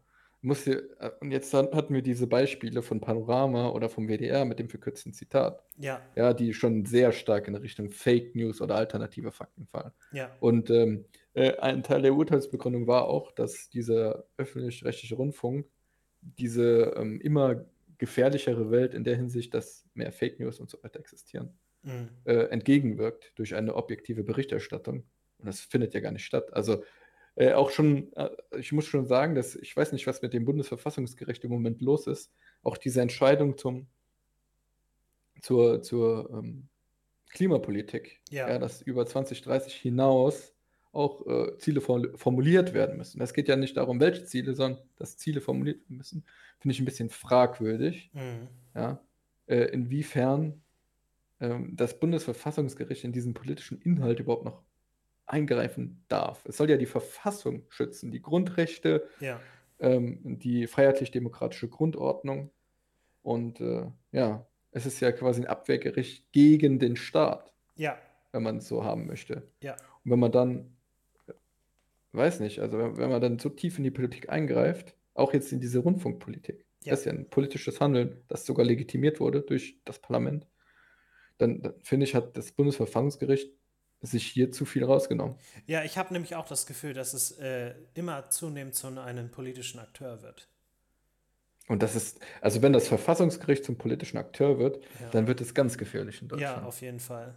Muss hier, äh, und jetzt hat- hatten wir diese Beispiele von Panorama oder vom WDR mit dem verkürzten Zitat, Ja, ja, die schon sehr stark in Richtung Fake News oder alternative Fakten fallen. ja, Und ähm, äh, ein Teil der Urteilsbegründung war auch, dass dieser öffentlich-rechtliche Rundfunk diese ähm, immer gefährlichere Welt in der Hinsicht, dass mehr Fake News und so weiter existieren, mhm. äh, entgegenwirkt durch eine objektive Berichterstattung. Und das findet ja gar nicht statt. Also äh, auch schon, äh, ich muss schon sagen, dass ich weiß nicht, was mit dem Bundesverfassungsgericht im Moment los ist. Auch diese Entscheidung zum, zur, zur ähm, Klimapolitik, Ja. ja, dass über 2030 hinaus auch äh, Ziele form- formuliert werden müssen. Es geht ja nicht darum, welche Ziele, sondern dass Ziele formuliert werden müssen. Finde ich ein bisschen fragwürdig. Mhm. Ja, äh, inwiefern ähm, das Bundesverfassungsgericht in diesen politischen Inhalt überhaupt noch eingreifen darf. Es soll ja die Verfassung schützen, die Grundrechte, ja. ähm, die freiheitlich-demokratische Grundordnung. Und äh, ja, es ist ja quasi ein Abwehrgericht gegen den Staat, Ja, wenn man es so haben möchte. ja, Und wenn man dann, weiß nicht, also wenn, wenn man dann so tief in die Politik eingreift, auch jetzt in diese Rundfunkpolitik, Ja. das ist ja ein politisches Handeln, das sogar legitimiert wurde durch das Parlament, dann, dann finde ich, hat das Bundesverfassungsgericht sich hier zu viel rausgenommen. ja, ich habe nämlich auch das Gefühl, dass es äh, immer zunehmend zu einem politischen Akteur wird. Und das ist, also wenn das Verfassungsgericht zum politischen Akteur wird, Ja. dann wird es ganz gefährlich in Ja, Deutschland. auf jeden Fall.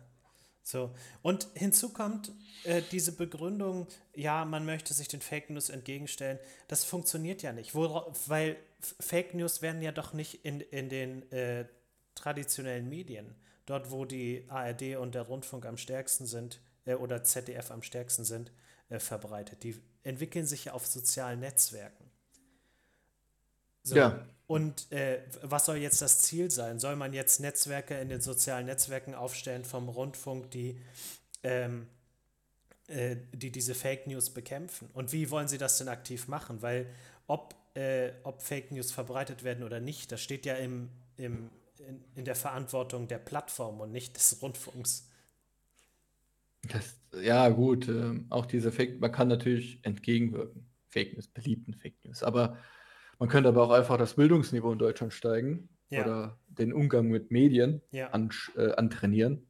So. Und hinzu kommt äh, diese Begründung, ja, man möchte sich den Fake News entgegenstellen. Das funktioniert ja nicht, Wora- weil Fake News werden ja doch nicht in, in den äh, traditionellen Medien, dort wo die ARD und der Rundfunk am stärksten sind äh, oder ZDF am stärksten sind, äh, verbreitet. Die entwickeln sich ja auf sozialen Netzwerken. So. Ja. Und äh, was soll jetzt das Ziel sein? Soll man jetzt Netzwerke in den sozialen Netzwerken aufstellen vom Rundfunk, die, ähm, äh, die diese Fake News bekämpfen? Und wie wollen sie das denn aktiv machen? Weil ob, äh, ob Fake News verbreitet werden oder nicht, das steht ja im, im, in, in der Verantwortung der Plattform und nicht des Rundfunks. Das, ja, gut, ähm, auch diese Fake, man kann natürlich entgegenwirken, Fake News, beliebten Fake News, aber man könnte aber auch einfach das Bildungsniveau in Deutschland steigen Ja. oder den Umgang mit Medien Ja. an, äh, antrainieren.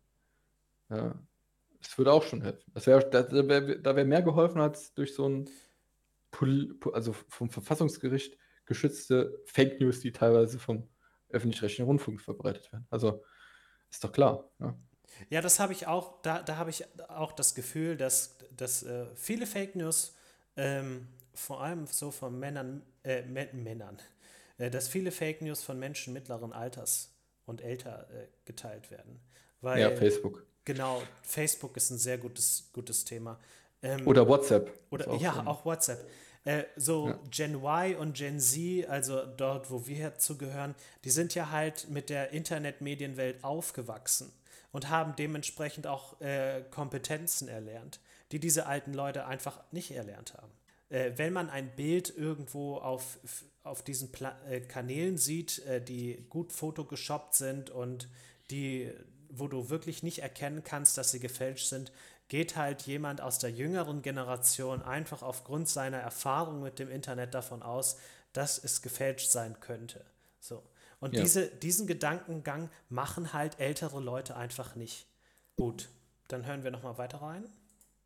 Ja, das würde auch schon helfen. Das wär, da wäre wär mehr geholfen als durch so ein, Pol- Po- also vom Verfassungsgericht geschützte Fake News, die teilweise vom öffentlich-rechtlichen Rundfunk verbreitet werden. Also ist doch klar. Ja. Ja, das habe ich auch, da, da habe ich auch das Gefühl, dass, dass äh, viele Fake News, ähm, vor allem so von Männern, äh, Mä- Männern, äh, dass viele Fake News von Menschen mittleren Alters und älter äh, geteilt werden. Weil, ja, Facebook. Genau, Facebook ist ein sehr gutes, gutes Thema. Ähm, Oder WhatsApp. oder auch ja, so auch WhatsApp. Äh, so Ja. Gen Y und Gen Z, also dort, wo wir zugehören, die sind ja halt mit der Internetmedienwelt aufgewachsen und haben dementsprechend auch äh, Kompetenzen erlernt, die diese alten Leute einfach nicht erlernt haben. Äh, wenn man ein Bild irgendwo auf, auf diesen Pla äh, Kanälen sieht, äh, die gut photogeshoppt sind und die, wo du wirklich nicht erkennen kannst, dass sie gefälscht sind, geht halt jemand aus der jüngeren Generation einfach aufgrund seiner Erfahrung mit dem Internet davon aus, dass es gefälscht sein könnte. So. Und Ja. diese, diesen Gedankengang machen halt ältere Leute einfach nicht. Gut, dann hören wir nochmal weiter rein.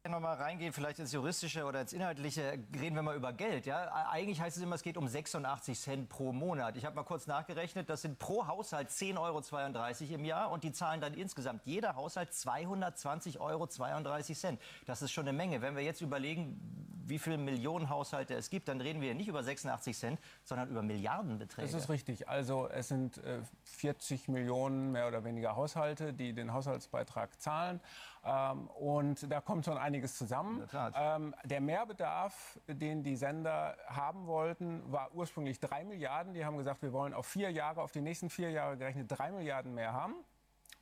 Noch mal reingehen, vielleicht ins Juristische oder ins Inhaltliche, reden wir mal über Geld. Ja? Eigentlich heißt es immer, es geht um 86 Cent pro Monat. Ich habe mal kurz nachgerechnet, das sind pro Haushalt 10,32 Euro im Jahr und die zahlen dann insgesamt jeder Haushalt 220,32 Euro. Das ist schon eine Menge. Wenn wir jetzt überlegen, wie viele Millionen Haushalte es gibt, dann reden wir nicht über 86 Cent, sondern über Milliardenbeträge. Das ist richtig. Also es sind äh, 40 Millionen mehr oder weniger Haushalte, die den Haushaltsbeitrag zahlen. Ähm, und da kommt schon einiges zusammen. Tat. Ähm, der Mehrbedarf, den die Sender haben wollten, war ursprünglich 3 Milliarden. Die haben gesagt, wir wollen auf vier Jahre, auf die nächsten vier Jahre gerechnet 3 Milliarden mehr haben.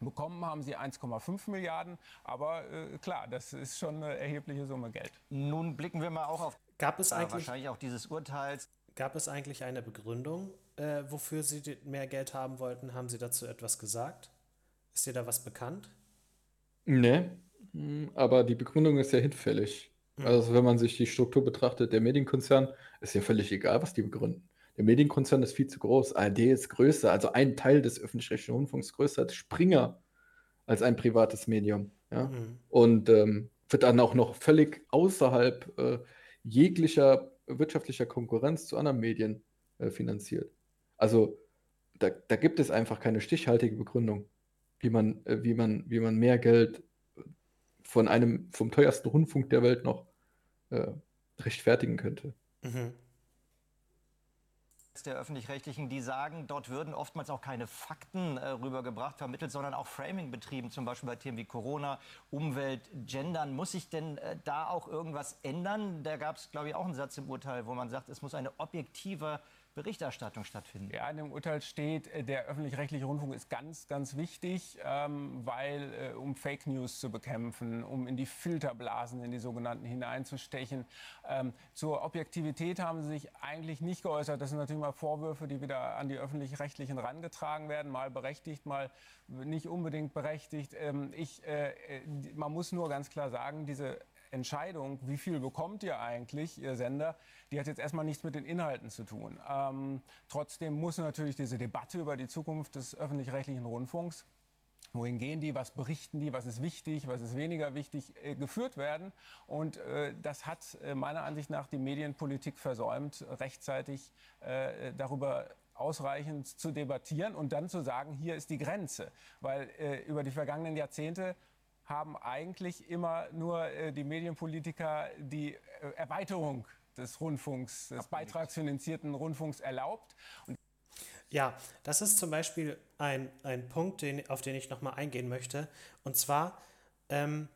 Bekommen haben sie 1,5 Milliarden. Aber äh, klar, das ist schon eine erhebliche Summe Geld. Nun blicken wir mal auch auf Gab es eigentlich, wahrscheinlich auch dieses Urteils. gab es eigentlich eine Begründung, äh, wofür Sie mehr Geld haben wollten? Haben Sie dazu etwas gesagt? Ist dir da was bekannt? Nee, aber die Begründung ist ja hinfällig. Mhm. Also wenn man sich die Struktur betrachtet, der Medienkonzern, ist ja völlig egal, was die begründen. Der Medienkonzern ist viel zu groß. ARD ist größer, also ein Teil des öffentlich-rechtlichen Rundfunks größer als Springer, als ein privates Medium. Ja? Mhm. Und ähm, wird dann auch noch völlig außerhalb äh, jeglicher wirtschaftlicher Konkurrenz zu anderen Medien äh, finanziert. Also da, da, gibt es einfach keine stichhaltige Begründung, wie man, äh, wie man, wie man mehr Geld von einem vom teuersten Rundfunk der Welt noch äh, rechtfertigen könnte. Mhm der öffentlich-rechtlichen, die sagen, dort würden oftmals auch keine Fakten äh, rübergebracht, vermittelt, sondern auch Framing betrieben, zum Beispiel bei Themen wie Corona, Umwelt, Gendern. Muss sich denn äh, da auch irgendwas ändern? Da gab es, glaube ich, auch einen Satz im Urteil, wo man sagt, es muss eine objektive Berichterstattung stattfinden. Ja, in dem Urteil steht, äh, der öffentlich-rechtliche Rundfunk ist ganz, ganz wichtig, ähm, weil äh, um Fake News zu bekämpfen, um in die Filterblasen, in die sogenannten hineinzustechen. Ähm, zur Objektivität haben sie sich eigentlich nicht geäußert. Das sind natürlich mal Vorwürfe, die wieder an die öffentlich-rechtlichen rangetragen werden, mal berechtigt, mal nicht unbedingt berechtigt. Ähm, ich, äh, äh man muss nur ganz klar sagen, diese Entscheidung, wie viel bekommt ihr eigentlich, ihr Sender, die hat jetzt erstmal nichts mit den Inhalten zu tun. Ähm, trotzdem muss natürlich diese Debatte über die Zukunft des öffentlich-rechtlichen Rundfunks Wohin gehen die? Was berichten die? Was ist wichtig? Was ist weniger wichtig? Äh, geführt werden. Und äh, das hat äh, meiner Ansicht nach die Medienpolitik versäumt, rechtzeitig äh, darüber ausreichend zu debattieren und dann zu sagen, hier ist die Grenze. Weil äh, über die vergangenen Jahrzehnte haben eigentlich immer nur äh, die Medienpolitiker die äh, Erweiterung des Rundfunks, des beitragsfinanzierten Rundfunks erlaubt. Und ja, das ist zum Beispiel ein, ein Punkt, den, auf den ich nochmal eingehen möchte. Und zwar, ähm,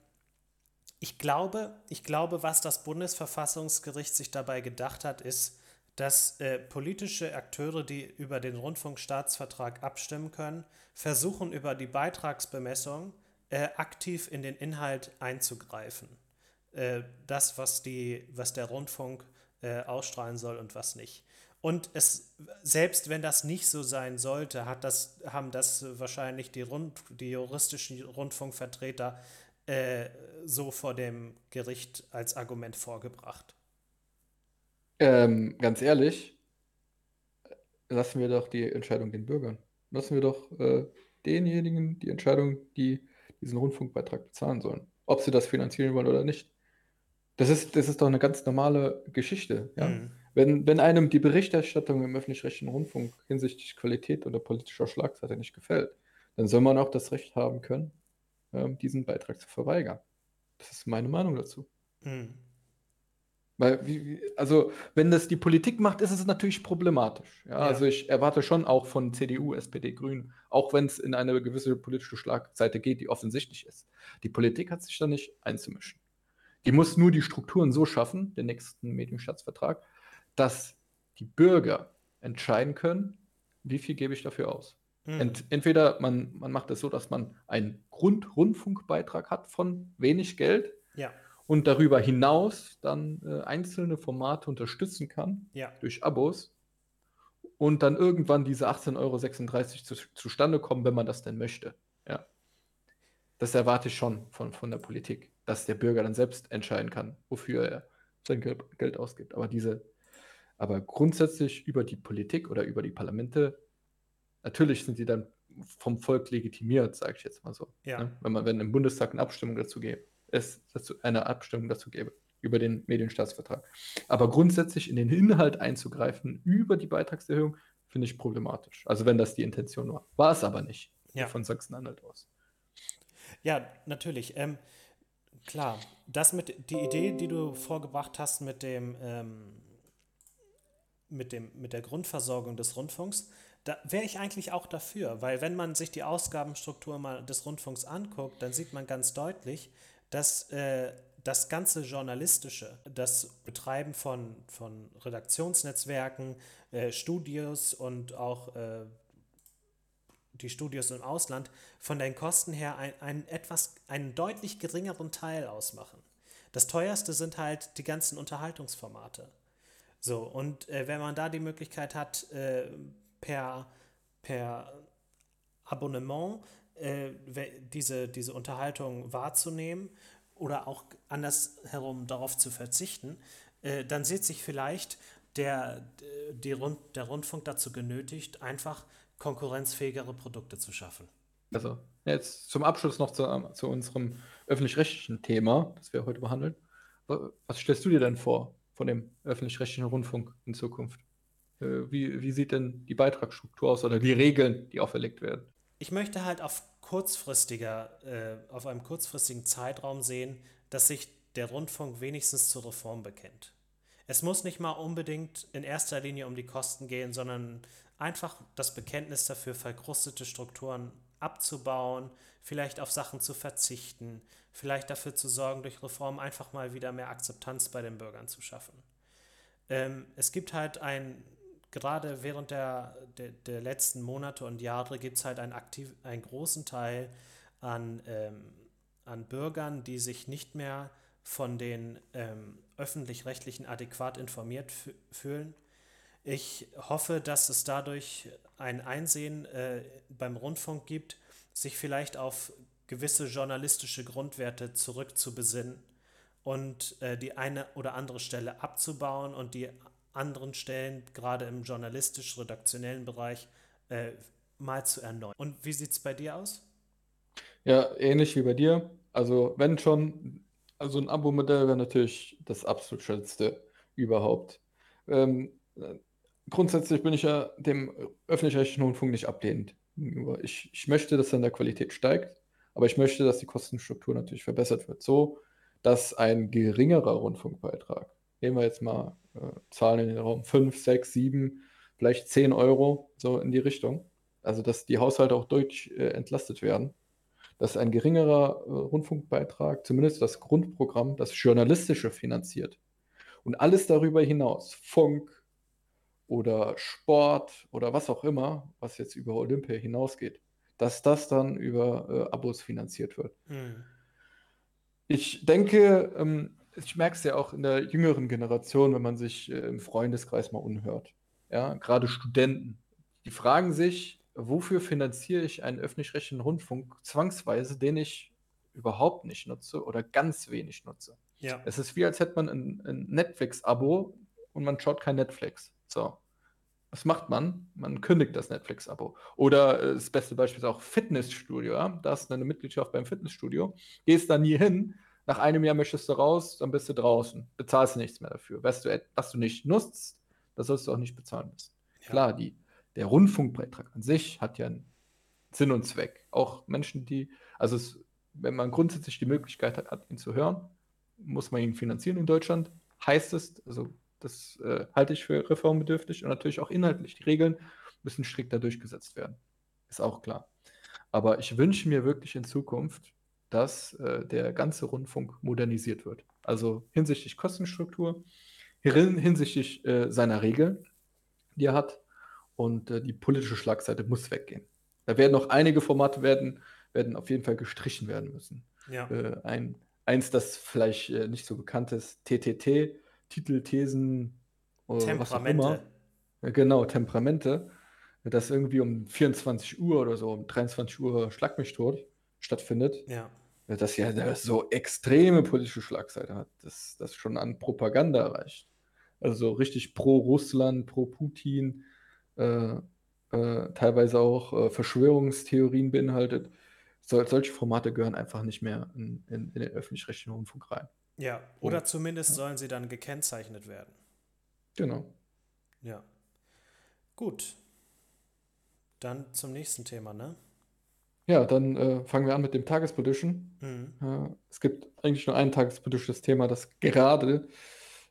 ich, glaube, ich glaube, was das Bundesverfassungsgericht sich dabei gedacht hat, ist, dass äh, politische Akteure, die über den Rundfunkstaatsvertrag abstimmen können, versuchen über die Beitragsbemessung äh, aktiv in den Inhalt einzugreifen. Äh, das, was, die, was der Rundfunk äh, ausstrahlen soll und was nicht. Und es, selbst wenn das nicht so sein sollte, hat das, haben das wahrscheinlich die, Rund, die juristischen Rundfunkvertreter äh, so vor dem Gericht als Argument vorgebracht. Ähm, ganz ehrlich, lassen wir doch die Entscheidung den Bürgern. Lassen wir doch äh, denjenigen die Entscheidung, die diesen Rundfunkbeitrag bezahlen sollen. Ob sie das finanzieren wollen oder nicht. Das ist, das ist doch eine ganz normale Geschichte. Ja? Mhm. Wenn, wenn einem die Berichterstattung im öffentlich-rechtlichen Rundfunk hinsichtlich Qualität oder politischer Schlagseite nicht gefällt, dann soll man auch das Recht haben können, ähm, diesen Beitrag zu verweigern. Das ist meine Meinung dazu. Mhm. Weil, wie, also, wenn das die Politik macht, ist es natürlich problematisch. Ja, ja. Also, ich erwarte schon auch von CDU, SPD, Grünen, auch wenn es in eine gewisse politische Schlagseite geht, die offensichtlich ist. Die Politik hat sich da nicht einzumischen. Die muss nur die Strukturen so schaffen, den nächsten Medienstaatsvertrag, dass die Bürger entscheiden können, wie viel gebe ich dafür aus. Mhm. Ent, entweder man, man macht es so, dass man einen Grundrundfunkbeitrag hat von wenig Geld. Ja und darüber hinaus dann äh, einzelne Formate unterstützen kann ja. durch Abos und dann irgendwann diese 18,36 Euro zu, zustande kommen, wenn man das denn möchte. Ja. Das erwarte ich schon von, von der Politik, dass der Bürger dann selbst entscheiden kann, wofür er sein Geld ausgibt. Aber diese, aber grundsätzlich über die Politik oder über die Parlamente, natürlich sind sie dann vom Volk legitimiert, sage ich jetzt mal so. Ja. Ne? Wenn man, wenn im Bundestag eine Abstimmung dazu gibt es dazu eine Abstimmung dazu gäbe über den Medienstaatsvertrag. Aber grundsätzlich in den Inhalt einzugreifen über die Beitragserhöhung finde ich problematisch. Also wenn das die Intention war. War es aber nicht ja. von Sachsen-Anhalt aus. Ja, natürlich. Ähm, klar, das mit die Idee, die du vorgebracht hast mit dem, ähm, mit dem mit der Grundversorgung des Rundfunks, da wäre ich eigentlich auch dafür, weil wenn man sich die Ausgabenstruktur mal des Rundfunks anguckt, dann sieht man ganz deutlich, dass äh, das ganze Journalistische, das Betreiben von, von Redaktionsnetzwerken, äh, Studios und auch äh, die Studios im Ausland von den Kosten her ein, ein etwas, einen deutlich geringeren Teil ausmachen. Das teuerste sind halt die ganzen Unterhaltungsformate. So, und äh, wenn man da die Möglichkeit hat, äh, per, per Abonnement äh, diese, diese Unterhaltung wahrzunehmen oder auch andersherum darauf zu verzichten, äh, dann sieht sich vielleicht der, die Rund, der Rundfunk dazu genötigt, einfach konkurrenzfähigere Produkte zu schaffen. Also, jetzt zum Abschluss noch zu, zu unserem öffentlich-rechtlichen Thema, das wir heute behandeln. Was stellst du dir denn vor von dem öffentlich-rechtlichen Rundfunk in Zukunft? Äh, wie, wie sieht denn die Beitragsstruktur aus oder die Regeln, die auferlegt werden? Ich möchte halt auf kurzfristiger, äh, auf einem kurzfristigen Zeitraum sehen, dass sich der Rundfunk wenigstens zur Reform bekennt. Es muss nicht mal unbedingt in erster Linie um die Kosten gehen, sondern einfach das Bekenntnis dafür, verkrustete Strukturen abzubauen, vielleicht auf Sachen zu verzichten, vielleicht dafür zu sorgen, durch Reform einfach mal wieder mehr Akzeptanz bei den Bürgern zu schaffen. Ähm, es gibt halt ein, gerade während der, der, der letzten Monate und Jahre gibt es halt einen, aktiv, einen großen Teil an, ähm, an Bürgern, die sich nicht mehr von den ähm, öffentlich-rechtlichen adäquat informiert fühlen. Ich hoffe, dass es dadurch ein Einsehen äh, beim Rundfunk gibt, sich vielleicht auf gewisse journalistische Grundwerte zurückzubesinnen und äh, die eine oder andere Stelle abzubauen und die anderen Stellen, gerade im journalistisch-redaktionellen Bereich, äh, mal zu erneuern. Und wie sieht es bei dir aus? Ja, ähnlich wie bei dir. Also, wenn schon, also ein Abo-Modell wäre natürlich das absolut schönste überhaupt. Ähm, grundsätzlich bin ich ja dem öffentlich-rechtlichen Rundfunk nicht ablehnend. Ich, ich möchte, dass dann der Qualität steigt, aber ich möchte, dass die Kostenstruktur natürlich verbessert wird, so dass ein geringerer Rundfunkbeitrag, nehmen wir jetzt mal äh, Zahlen in den Raum 5, 6, 7, vielleicht 10 Euro, so in die Richtung, also dass die Haushalte auch deutlich äh, entlastet werden, dass ein geringerer äh, Rundfunkbeitrag, zumindest das Grundprogramm, das Journalistische finanziert und alles darüber hinaus, Funk, oder Sport oder was auch immer, was jetzt über Olympia hinausgeht, dass das dann über äh, Abos finanziert wird. Mhm. Ich denke, ähm, ich merke es ja auch in der jüngeren Generation, wenn man sich äh, im Freundeskreis mal unhört. Ja, gerade Studenten, die fragen sich, wofür finanziere ich einen öffentlich-rechtlichen Rundfunk zwangsweise, den ich überhaupt nicht nutze oder ganz wenig nutze. Ja. Es ist wie, als hätte man ein, ein Netflix-Abo und man schaut kein Netflix. So. Was macht man? Man kündigt das Netflix-Abo. Oder äh, das beste Beispiel ist auch Fitnessstudio. Ja? Da hast du eine Mitgliedschaft beim Fitnessstudio, gehst da nie hin, nach einem Jahr möchtest du raus, dann bist du draußen, bezahlst du nichts mehr dafür. Was du, was du nicht nutzt, das sollst du auch nicht bezahlen müssen. Ja. Klar, die, der Rundfunkbeitrag an sich hat ja einen Sinn und Zweck. Auch Menschen, die, also es, wenn man grundsätzlich die Möglichkeit hat, ihn zu hören, muss man ihn finanzieren in Deutschland. Heißt es, also das äh, halte ich für reformbedürftig und natürlich auch inhaltlich. Die Regeln müssen strikter durchgesetzt werden. Ist auch klar. Aber ich wünsche mir wirklich in Zukunft, dass äh, der ganze Rundfunk modernisiert wird. Also hinsichtlich Kostenstruktur, hinsichtlich äh, seiner Regeln, die er hat. Und äh, die politische Schlagseite muss weggehen. Da werden noch einige Formate werden, werden auf jeden Fall gestrichen werden müssen. Ja. Äh, ein, eins, das vielleicht äh, nicht so bekannt ist, TTT, Titel, Thesen, Temperamente. Ja, genau, Temperamente, das irgendwie um 24 Uhr oder so, um 23 Uhr Schlag mich tot stattfindet. Ja. Das ja so extreme politische Schlagseite hat, dass das schon an Propaganda reicht. Also richtig pro Russland, pro Putin, äh, äh, teilweise auch äh, Verschwörungstheorien beinhaltet. So, solche Formate gehören einfach nicht mehr in, in, in den öffentlich-rechtlichen Rundfunk rein. Ja, oder Und, zumindest ja. sollen sie dann gekennzeichnet werden. Genau. Ja. Gut. Dann zum nächsten Thema, ne? Ja, dann äh, fangen wir an mit dem Tagespolitischen. Mhm. Äh, es gibt eigentlich nur ein tagespolitisches Thema, das gerade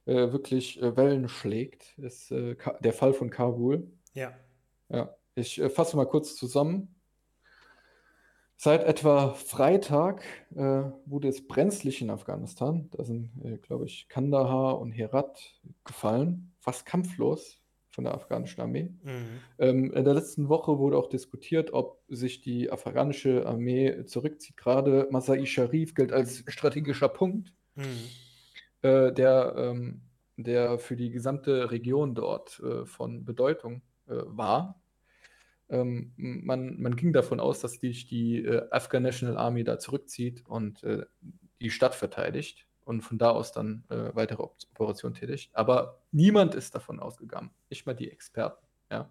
äh, wirklich äh, Wellen schlägt. Ist äh, der Fall von Kabul. Ja. Ja. Ich äh, fasse mal kurz zusammen. Seit etwa Freitag wurde es brenzlig in Afghanistan. Da sind, glaube ich, Kandahar und Herat gefallen, fast kampflos von der afghanischen Armee. Mhm. Ähm, in der letzten Woche wurde auch diskutiert, ob sich die afghanische Armee zurückzieht. Gerade Masai Sharif gilt als strategischer Punkt, mhm. äh, der, ähm, der für die gesamte Region dort äh, von Bedeutung äh, war. ähm, man, man ging davon aus, dass sich die äh, Afghan National Army da zurückzieht und äh, die Stadt verteidigt und von da aus dann äh, weitere Operationen tätigt. Aber niemand ist davon ausgegangen, nicht mal die Experten, ja,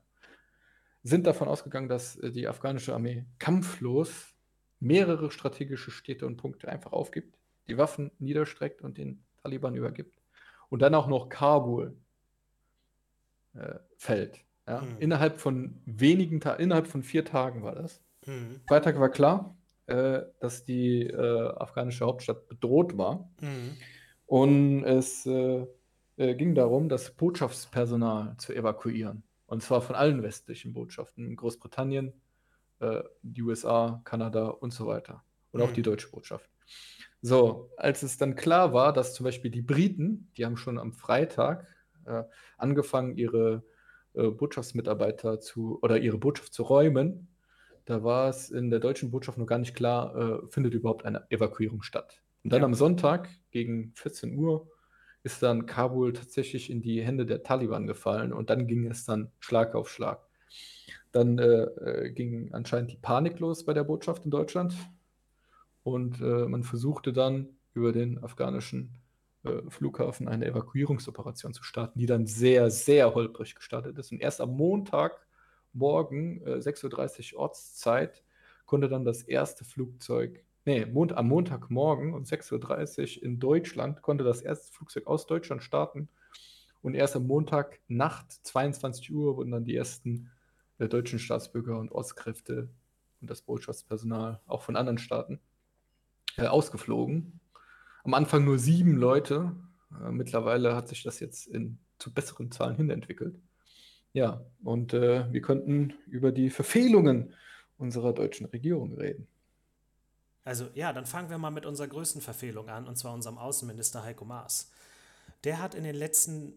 sind davon ausgegangen, dass äh, die afghanische Armee kampflos mehrere strategische Städte und Punkte einfach aufgibt, die Waffen niederstreckt und den Taliban übergibt und dann auch noch Kabul äh, fällt. Ja? Mhm. Innerhalb von wenigen Tagen, innerhalb von vier Tagen war das. Mhm. Freitag war klar, äh, dass die äh, afghanische Hauptstadt bedroht war. Mhm. Und es äh, äh, ging darum, das Botschaftspersonal zu evakuieren. Und zwar von allen westlichen Botschaften. Großbritannien, äh, die USA, Kanada und so weiter. Und auch die mhm. deutsche Botschaft. So, als es dann klar war, dass zum Beispiel die Briten, die haben schon am Freitag äh, angefangen, ihre äh, Botschaftsmitarbeiter zu oder ihre Botschaft zu räumen, da war es in der deutschen Botschaft noch gar nicht klar, äh, findet überhaupt eine Evakuierung statt. Und dann ja. am Sonntag gegen 14 Uhr ist dann Kabul tatsächlich in die Hände der Taliban gefallen und dann ging es dann Schlag auf Schlag. Dann äh, äh ging anscheinend die Panik los bei der Botschaft in Deutschland und äh, man versuchte dann über den afghanischen äh, Flughafen eine Evakuierungsoperation zu starten, die dann sehr, sehr holprig gestartet ist. Und erst am Montagmorgen, äh, 6.30 Uhr Ortszeit, konnte dann das erste Flugzeug, nee, Mond, am Montagmorgen um 6.30 Uhr in Deutschland, konnte das erste Flugzeug aus Deutschland starten. Und erst am Montagnacht, 22 Uhr, wurden dann die ersten äh, deutschen Staatsbürger und Ortskräfte und das Botschaftspersonal auch von anderen Staaten äh, ausgeflogen am Anfang nur sieben Leute. Äh, mittlerweile hat sich das jetzt in, zu besseren Zahlen hin entwickelt. Ja, und äh, wir könnten über die Verfehlungen unserer deutschen Regierung reden. Also ja, dann fangen wir mal mit unserer größten Verfehlung an, und zwar unserem Außenminister Heiko Maas. Der hat in den letzten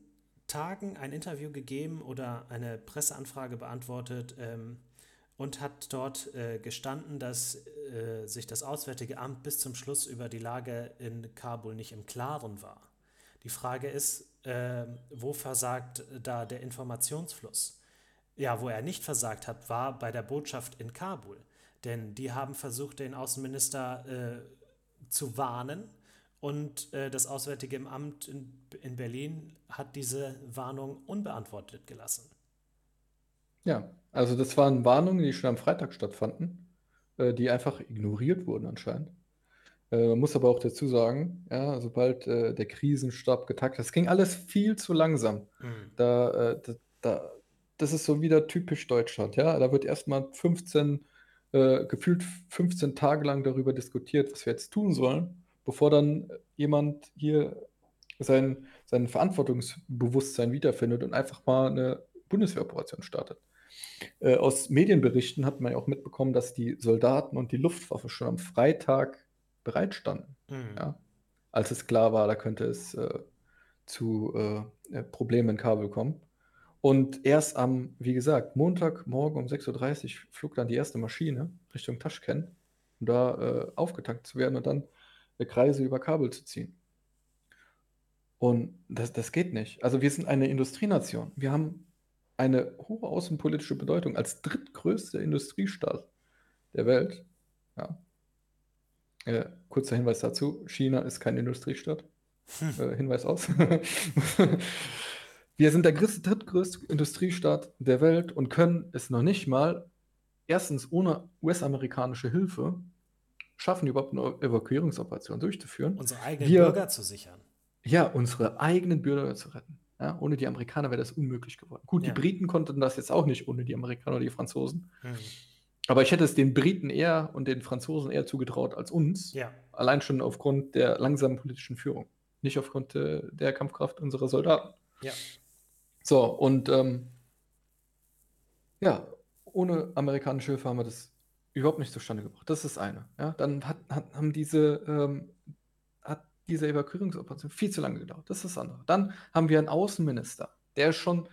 Tagen ein Interview gegeben oder eine Presseanfrage beantwortet, ähm, und hat dort äh, gestanden, dass äh, sich das Auswärtige Amt bis zum Schluss über die Lage in Kabul nicht im Klaren war. Die Frage ist, äh, wo versagt da der Informationsfluss? Ja, wo er nicht versagt hat, war bei der Botschaft in Kabul. Denn die haben versucht, den Außenminister äh, zu warnen. Und äh, das Auswärtige Amt in, in Berlin hat diese Warnung unbeantwortet gelassen. Ja, also das waren Warnungen, die schon am Freitag stattfanden, äh, die einfach ignoriert wurden anscheinend. Äh, man muss aber auch dazu sagen, ja, sobald äh, der Krisenstab getagt hat, das ging alles viel zu langsam. Mhm. Da, äh, da, da, das ist so wieder typisch Deutschland, ja. Da wird erstmal 15, äh, gefühlt 15 Tage lang darüber diskutiert, was wir jetzt tun sollen, bevor dann jemand hier sein, sein Verantwortungsbewusstsein wiederfindet und einfach mal eine Bundeswehroperation startet. Äh, aus Medienberichten hat man ja auch mitbekommen, dass die Soldaten und die Luftwaffe schon am Freitag bereitstanden. Mhm. Ja? Als es klar war, da könnte es äh, zu äh, Problemen in Kabul kommen. Und erst am, wie gesagt, Montagmorgen um 6.30 Uhr flog dann die erste Maschine Richtung Taschkent, um da äh, aufgetankt zu werden und dann äh, Kreise über Kabul zu ziehen. Und das, das geht nicht. Also wir sind eine Industrienation. Wir haben eine hohe außenpolitische Bedeutung als drittgrößter Industriestaat der Welt. Ja. Äh, kurzer Hinweis dazu: China ist kein Industriestaat. Hm. Äh, Hinweis aus. <laughs> Wir sind der drittgrößte Industriestaat der Welt und können es noch nicht mal, erstens ohne US-amerikanische Hilfe, schaffen, überhaupt eine Evakuierungsoperation durchzuführen. Unsere eigenen Wir, Bürger zu sichern. Ja, unsere eigenen Bürger zu retten. Ja, ohne die Amerikaner wäre das unmöglich geworden. Gut, ja. die Briten konnten das jetzt auch nicht ohne die Amerikaner oder die Franzosen. Mhm. Aber ich hätte es den Briten eher und den Franzosen eher zugetraut als uns. Ja. Allein schon aufgrund der langsamen politischen Führung. Nicht aufgrund äh, der Kampfkraft unserer Soldaten. Ja. So, und ähm, ja, ohne amerikanische Hilfe haben wir das überhaupt nicht zustande gebracht. Das ist das eine. Ja, dann hat, hat, haben diese ähm, diese Evakuierungsoperation viel zu lange gedauert. Das ist das andere. Dann haben wir einen Außenminister, der schon,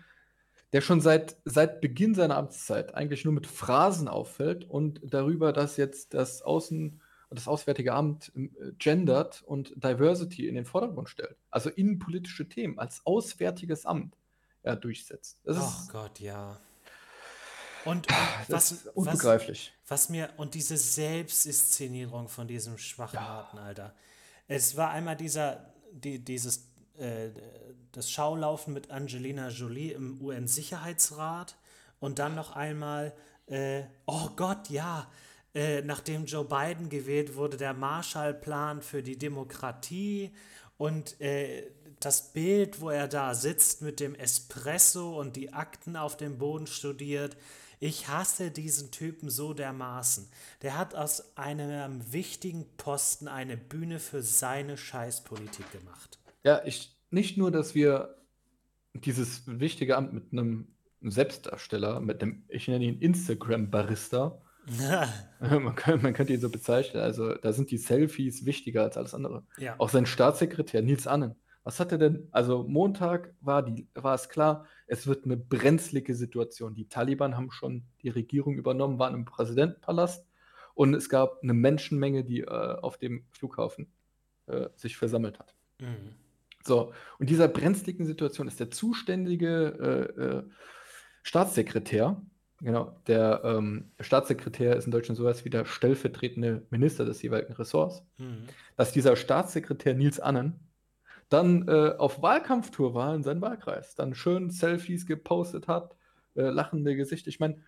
der schon seit, seit Beginn seiner Amtszeit eigentlich nur mit Phrasen auffällt und darüber, dass jetzt das Außen, das Auswärtige Amt äh, gendert und Diversity in den Vordergrund stellt. Also innenpolitische Themen als Auswärtiges Amt er durchsetzt. Das oh ist, Gott, ja. Und, und Das was, ist unbegreiflich. Was, was mir, und diese Selbstinszenierung von diesem schwachen Harten, Alter. Es war einmal dieser, die, dieses, äh, das Schaulaufen mit Angelina Jolie im UN-Sicherheitsrat und dann noch einmal, äh, oh Gott, ja, äh, nachdem Joe Biden gewählt wurde, der Marshallplan für die Demokratie und äh, das Bild, wo er da sitzt mit dem Espresso und die Akten auf dem Boden studiert. Ich hasse diesen Typen so dermaßen. Der hat aus einem wichtigen Posten eine Bühne für seine Scheißpolitik gemacht. Ja, ich, nicht nur, dass wir dieses wichtige Amt mit einem Selbstdarsteller, mit einem, ich nenne ihn Instagram-Barista, <laughs> <laughs> man, kann, man könnte ihn so bezeichnen, also da sind die Selfies wichtiger als alles andere. Ja. Auch sein Staatssekretär Nils Annen. Was hat er denn? Also Montag war, die, war es klar, es wird eine brenzlige Situation. Die Taliban haben schon die Regierung übernommen, waren im Präsidentenpalast und es gab eine Menschenmenge, die äh, auf dem Flughafen äh, sich versammelt hat. Mhm. So, und dieser brenzligen Situation ist der zuständige äh, äh, Staatssekretär, genau, der ähm, Staatssekretär ist in Deutschland sowas wie der stellvertretende Minister des jeweiligen Ressorts, Mhm. dass dieser Staatssekretär Nils Annen dann äh, auf Wahlkampftour war in seinem Wahlkreis, dann schön Selfies gepostet hat, äh, lachende Gesichter. Ich meine,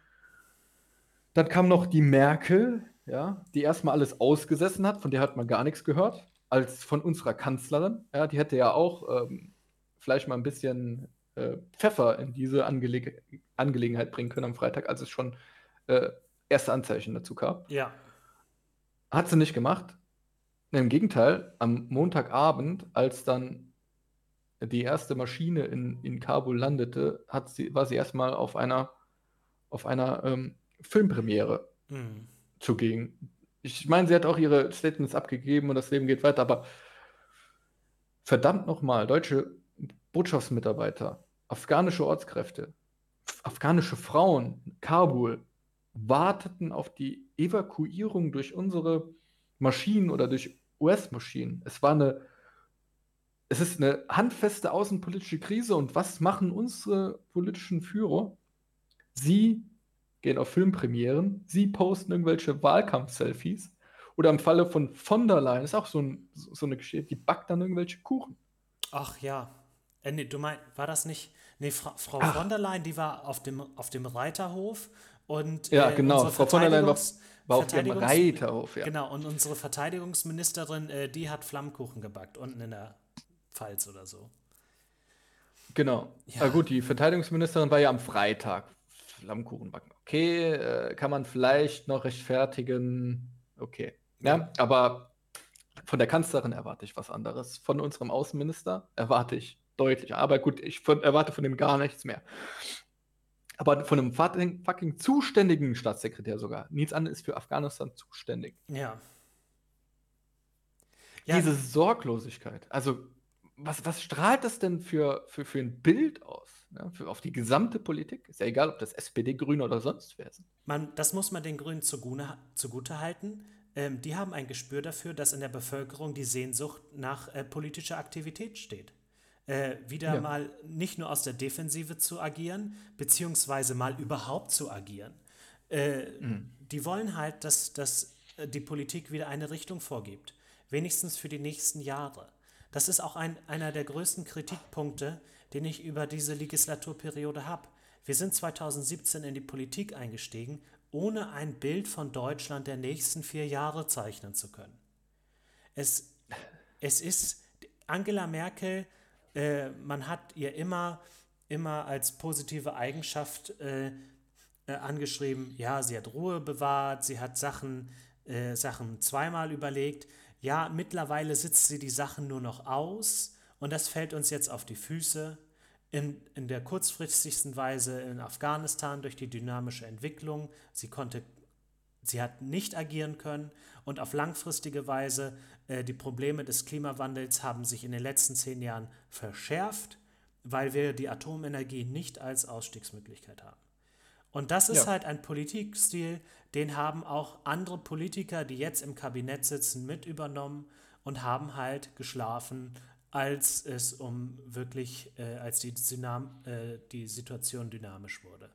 dann kam noch die Merkel, ja, die erstmal alles ausgesessen hat, von der hat man gar nichts gehört, als von unserer Kanzlerin. Ja, die hätte ja auch ähm, vielleicht mal ein bisschen äh, Pfeffer in diese Angeleg Angelegenheit bringen können am Freitag, als es schon äh, erste Anzeichen dazu gab. Ja. Hat sie nicht gemacht. Im Gegenteil, am Montagabend, als dann die erste Maschine in, in Kabul landete, hat sie, war sie erstmal auf einer, auf einer ähm, Filmpremiere Mhm. zugegen. Ich meine, sie hat auch ihre Statements abgegeben und das Leben geht weiter, aber verdammt nochmal, deutsche Botschaftsmitarbeiter, afghanische Ortskräfte, afghanische Frauen, Kabul, warteten auf die Evakuierung durch unsere Maschinen oder durch US-Maschinen. Es war eine, es ist eine handfeste außenpolitische Krise und was machen unsere politischen Führer? Sie gehen auf Filmpremieren, sie posten irgendwelche Wahlkampf-Selfies oder im Falle von von der Leyen ist auch so, ein, so eine Geschichte, die backt dann irgendwelche Kuchen. Ach ja. Äh, nee, du meinst, war das nicht? Nee, Fra Frau Ach. von der Leyen, die war auf dem, auf dem Reiterhof und Ja, äh, genau. Frau von der Leyen war, war auf Verteidigungs- Reiterhof. Ja. Genau, und unsere Verteidigungsministerin, äh, die hat Flammkuchen gebackt, unten in der Pfalz oder so. Genau. Ja. Ah, gut, die Verteidigungsministerin war ja am Freitag. Flammkuchen backen. Okay, äh, kann man vielleicht noch rechtfertigen. Okay. Ja, aber von der Kanzlerin erwarte ich was anderes. Von unserem Außenminister erwarte ich deutlich. Aber gut, ich von, erwarte von dem gar nichts mehr. Aber von einem fucking, zuständigen Staatssekretär sogar. Nils Anne ist für Afghanistan zuständig. Ja. Ja, Diese Sorglosigkeit. Also, was, was strahlt das denn für, für, für ein Bild aus? Ja, für, auf die gesamte Politik? Ist ja egal, ob das SPD, Grüne oder sonst wer sind. Man, das muss man den Grünen zugune, zugute halten. Ähm, die haben ein Gespür dafür, dass in der Bevölkerung die Sehnsucht nach äh, politischer Aktivität steht. Äh, wieder Ja. mal nicht nur aus der Defensive zu agieren, beziehungsweise mal überhaupt zu agieren. Äh, Die wollen halt, dass, dass äh, die Politik wieder eine Richtung vorgibt. Wenigstens für die nächsten Jahre. Das ist auch ein, einer der größten Kritikpunkte, den ich über diese Legislaturperiode habe. Wir sind 2017 in die Politik eingestiegen, ohne ein Bild von Deutschland der nächsten vier Jahre zeichnen zu können. Es, es ist Angela Merkel, äh, man hat ihr immer, immer als positive Eigenschaft äh, äh, angeschrieben, ja, sie hat Ruhe bewahrt, sie hat Sachen, äh, Sachen zweimal überlegt. Ja, mittlerweile sitzt sie die Sachen nur noch aus und das fällt uns jetzt auf die Füße. In, in der kurzfristigsten Weise in Afghanistan durch die dynamische Entwicklung. Sie konnte Sie hat nicht agieren können und auf langfristige Weise äh, die Probleme des Klimawandels haben sich in den letzten zehn Jahren verschärft, weil wir die Atomenergie nicht als Ausstiegsmöglichkeit haben. Und das ist Ja. halt ein Politikstil, den haben auch andere Politiker, die jetzt im Kabinett sitzen, mit übernommen und haben halt geschlafen, als es um wirklich, äh, als die, Dynam äh, die Situation dynamisch wurde.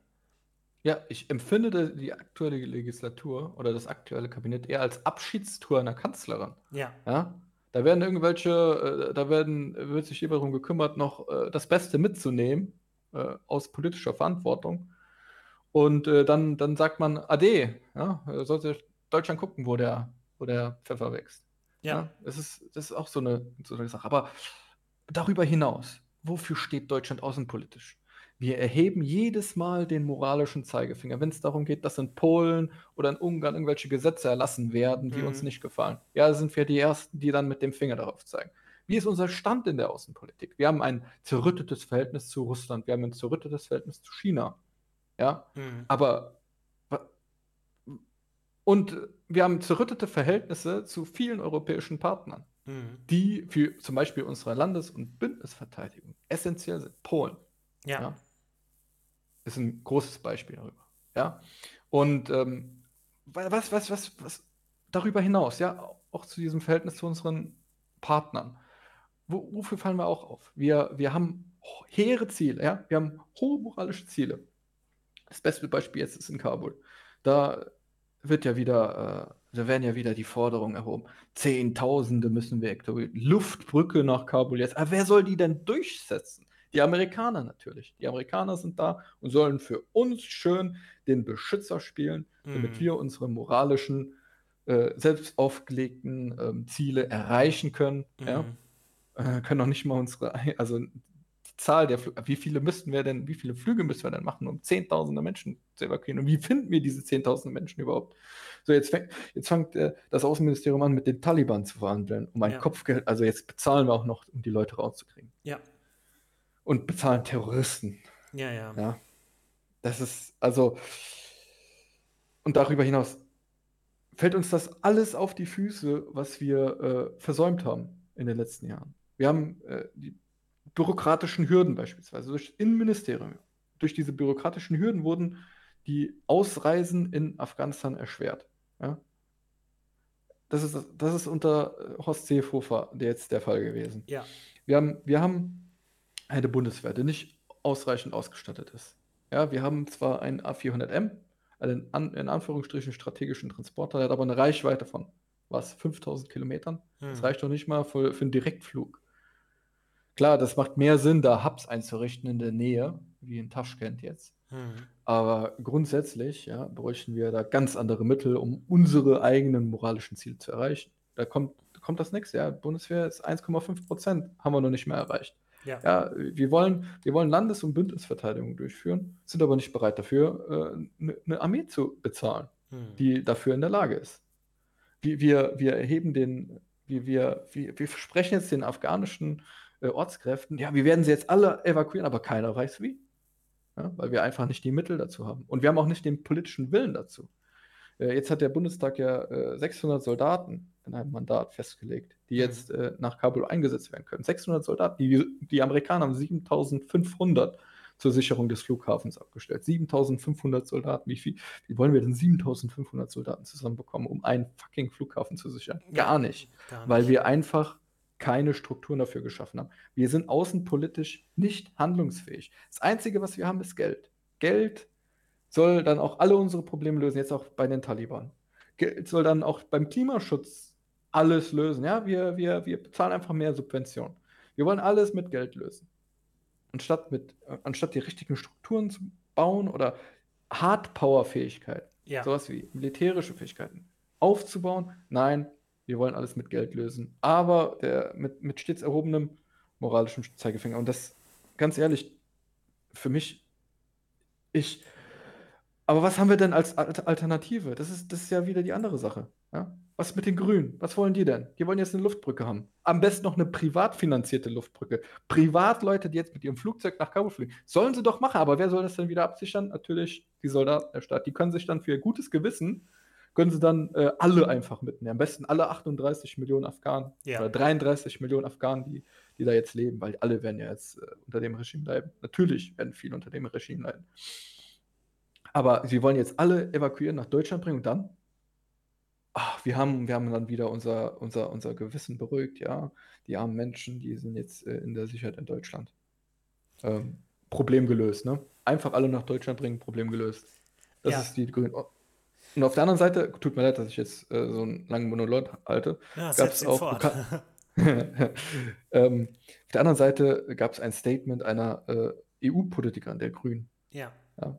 Ja, ich empfinde die aktuelle Legislatur oder das aktuelle Kabinett eher als Abschiedstour einer Kanzlerin. Ja. Ja, da werden irgendwelche, äh, da werden, wird sich jemand darum gekümmert, noch äh, das Beste mitzunehmen äh, aus politischer Verantwortung. Und äh, dann, dann sagt man Ade, ja, sollte Deutschland gucken, wo der, wo der Pfeffer wächst. Ja. Ja, das ist, das ist auch so eine, so eine Sache. Aber darüber hinaus, wofür steht Deutschland außenpolitisch? Wir erheben jedes Mal den moralischen Zeigefinger, wenn es darum geht, dass in Polen oder in Ungarn irgendwelche Gesetze erlassen werden, die uns Mhm. nicht gefallen. Ja, sind wir die Ersten, die dann mit dem Finger darauf zeigen. Wie ist unser Stand in der Außenpolitik? Wir haben ein zerrüttetes Verhältnis zu Russland, wir haben ein zerrüttetes Verhältnis zu China. Ja, Mhm. aber und wir haben zerrüttete Verhältnisse zu vielen europäischen Partnern, Mhm. die für zum Beispiel unsere Landes- und Bündnisverteidigung essentiell sind. Polen Ja. Ja. ist ein großes Beispiel darüber. Ja, und ähm, wa- was, was, was, was darüber hinaus, ja, auch zu diesem Verhältnis zu unseren Partnern. Wo, wofür fallen wir auch auf? Wir, wir haben hehre Ziele, ja, wir haben hohe moralische Ziele. Das beste Beispiel jetzt ist in Kabul. Da wird ja wieder, äh, da werden ja wieder die Forderungen erhoben. Zehntausende müssen wir evakuieren. Luftbrücke nach Kabul jetzt. Aber wer soll die denn durchsetzen? Die Amerikaner natürlich. Die Amerikaner sind da und sollen für uns schön den Beschützer spielen, damit Mhm. wir unsere moralischen, äh, selbst aufgelegten ähm, Ziele erreichen können. Ja? Mhm. Äh, können noch nicht mal unsere, also Zahl der Flüge, wie viele müssten wir denn, wie viele Flüge müssen wir denn machen, um Zehntausende Menschen zu evakuieren? Und wie finden wir diese Zehntausende Menschen überhaupt? So, jetzt fängt, jetzt fängt äh, das Außenministerium an, mit den Taliban zu verhandeln, um ein Ja. Kopfgeld, also jetzt bezahlen wir auch noch, um die Leute rauszukriegen. Ja. Und bezahlen Terroristen. Ja, ja. Ja. Das ist, also, und darüber hinaus fällt uns das alles auf die Füße, was wir äh, versäumt haben in den letzten Jahren. Wir haben äh, die bürokratischen Hürden beispielsweise durch das Innenministerium. Durch diese bürokratischen Hürden wurden die Ausreisen in Afghanistan erschwert. Ja? Das, ist, das ist unter äh, Horst Seehofer jetzt der Fall gewesen. Ja. Wir haben, wir haben eine Bundeswehr, die nicht ausreichend ausgestattet ist. Ja, wir haben zwar einen A400M, einen an, in Anführungsstrichen strategischen Transporter, der hat aber eine Reichweite von was, 5000 Kilometern. Das Mhm. reicht doch nicht mal für, für einen Direktflug. Klar, das macht mehr Sinn, da Hubs einzurichten in der Nähe, wie in Taschkent jetzt. Mhm. Aber grundsätzlich ja, bräuchten wir da ganz andere Mittel, um unsere eigenen moralischen Ziele zu erreichen. Da kommt, kommt das nächste. Ja, Bundeswehr ist 1,5 Prozent, haben wir noch nicht mehr erreicht. Ja. Ja, wir wollen, wir wollen Landes- und Bündnisverteidigung durchführen, sind aber nicht bereit dafür, eine äh, ne Armee zu bezahlen, Mhm. die dafür in der Lage ist. Wir, wir, wir erheben den, wir, wir, wir, wir versprechen jetzt den afghanischen äh, Ortskräften, ja, wir werden sie jetzt alle evakuieren, aber keiner weiß wie. Ja, weil wir einfach nicht die Mittel dazu haben. Und wir haben auch nicht den politischen Willen dazu. Äh, jetzt hat der Bundestag ja äh, 600 Soldaten in einem Mandat festgelegt, die Mhm. jetzt äh, nach Kabul eingesetzt werden können. 600 Soldaten. Die, die Amerikaner haben 7500 zur Sicherung des Flughafens abgestellt. 7500 Soldaten. Wie, viel, wie wollen wir denn 7500 Soldaten zusammenbekommen, um einen fucking Flughafen zu sichern? Gar nicht. Gar Weil nicht. wir einfach keine Strukturen dafür geschaffen haben. Wir sind außenpolitisch nicht handlungsfähig. Das Einzige, was wir haben, ist Geld. Geld soll dann auch alle unsere Probleme lösen, jetzt auch bei den Taliban. Geld soll dann auch beim Klimaschutz alles lösen. Ja, wir, wir, wir bezahlen einfach mehr Subventionen. Wir wollen alles mit Geld lösen. Anstatt, mit, anstatt die richtigen Strukturen zu bauen oder Hardpower-Fähigkeiten, Ja. sowas wie militärische Fähigkeiten aufzubauen, nein, wir wollen alles mit Geld lösen. Aber der, mit, mit stets erhobenem moralischem Zeigefinger. Und das, ganz ehrlich, für mich, ich. Aber was haben wir denn als Al- Alternative? Das ist, das ist ja wieder die andere Sache. Ja? Was mit den Grünen? Was wollen die denn? Die wollen jetzt eine Luftbrücke haben. Am besten noch eine privat finanzierte Luftbrücke. Privatleute, die jetzt mit ihrem Flugzeug nach Kabul fliegen, sollen sie doch machen. Aber wer soll das denn wieder absichern? Natürlich die Soldaten der Stadt. Die können sich dann für ihr gutes Gewissen, können sie dann äh, alle einfach mitnehmen. Am besten alle 38 Millionen Afghanen Ja. oder 33 Millionen Afghanen, die, die da jetzt leben, weil alle werden ja jetzt äh, unter dem Regime leiden. Natürlich werden viele unter dem Regime leiden. Aber sie wollen jetzt alle evakuieren, nach Deutschland bringen und dann? Ach, wir haben, wir haben dann wieder unser, unser, unser Gewissen beruhigt, ja. Die armen Menschen, die sind jetzt äh, in der Sicherheit in Deutschland. Ähm, Problem gelöst, ne? Einfach alle nach Deutschland bringen, Problem gelöst. Das Ja. ist die Grüne. Und auf der anderen Seite, tut mir leid, dass ich jetzt äh, so einen langen Monolog halte, Ja, gab setz es ihn auch <laughs> <laughs> ähm, auf der anderen Seite gab es ein Statement einer äh, EU-Politikerin der Grünen, Ja,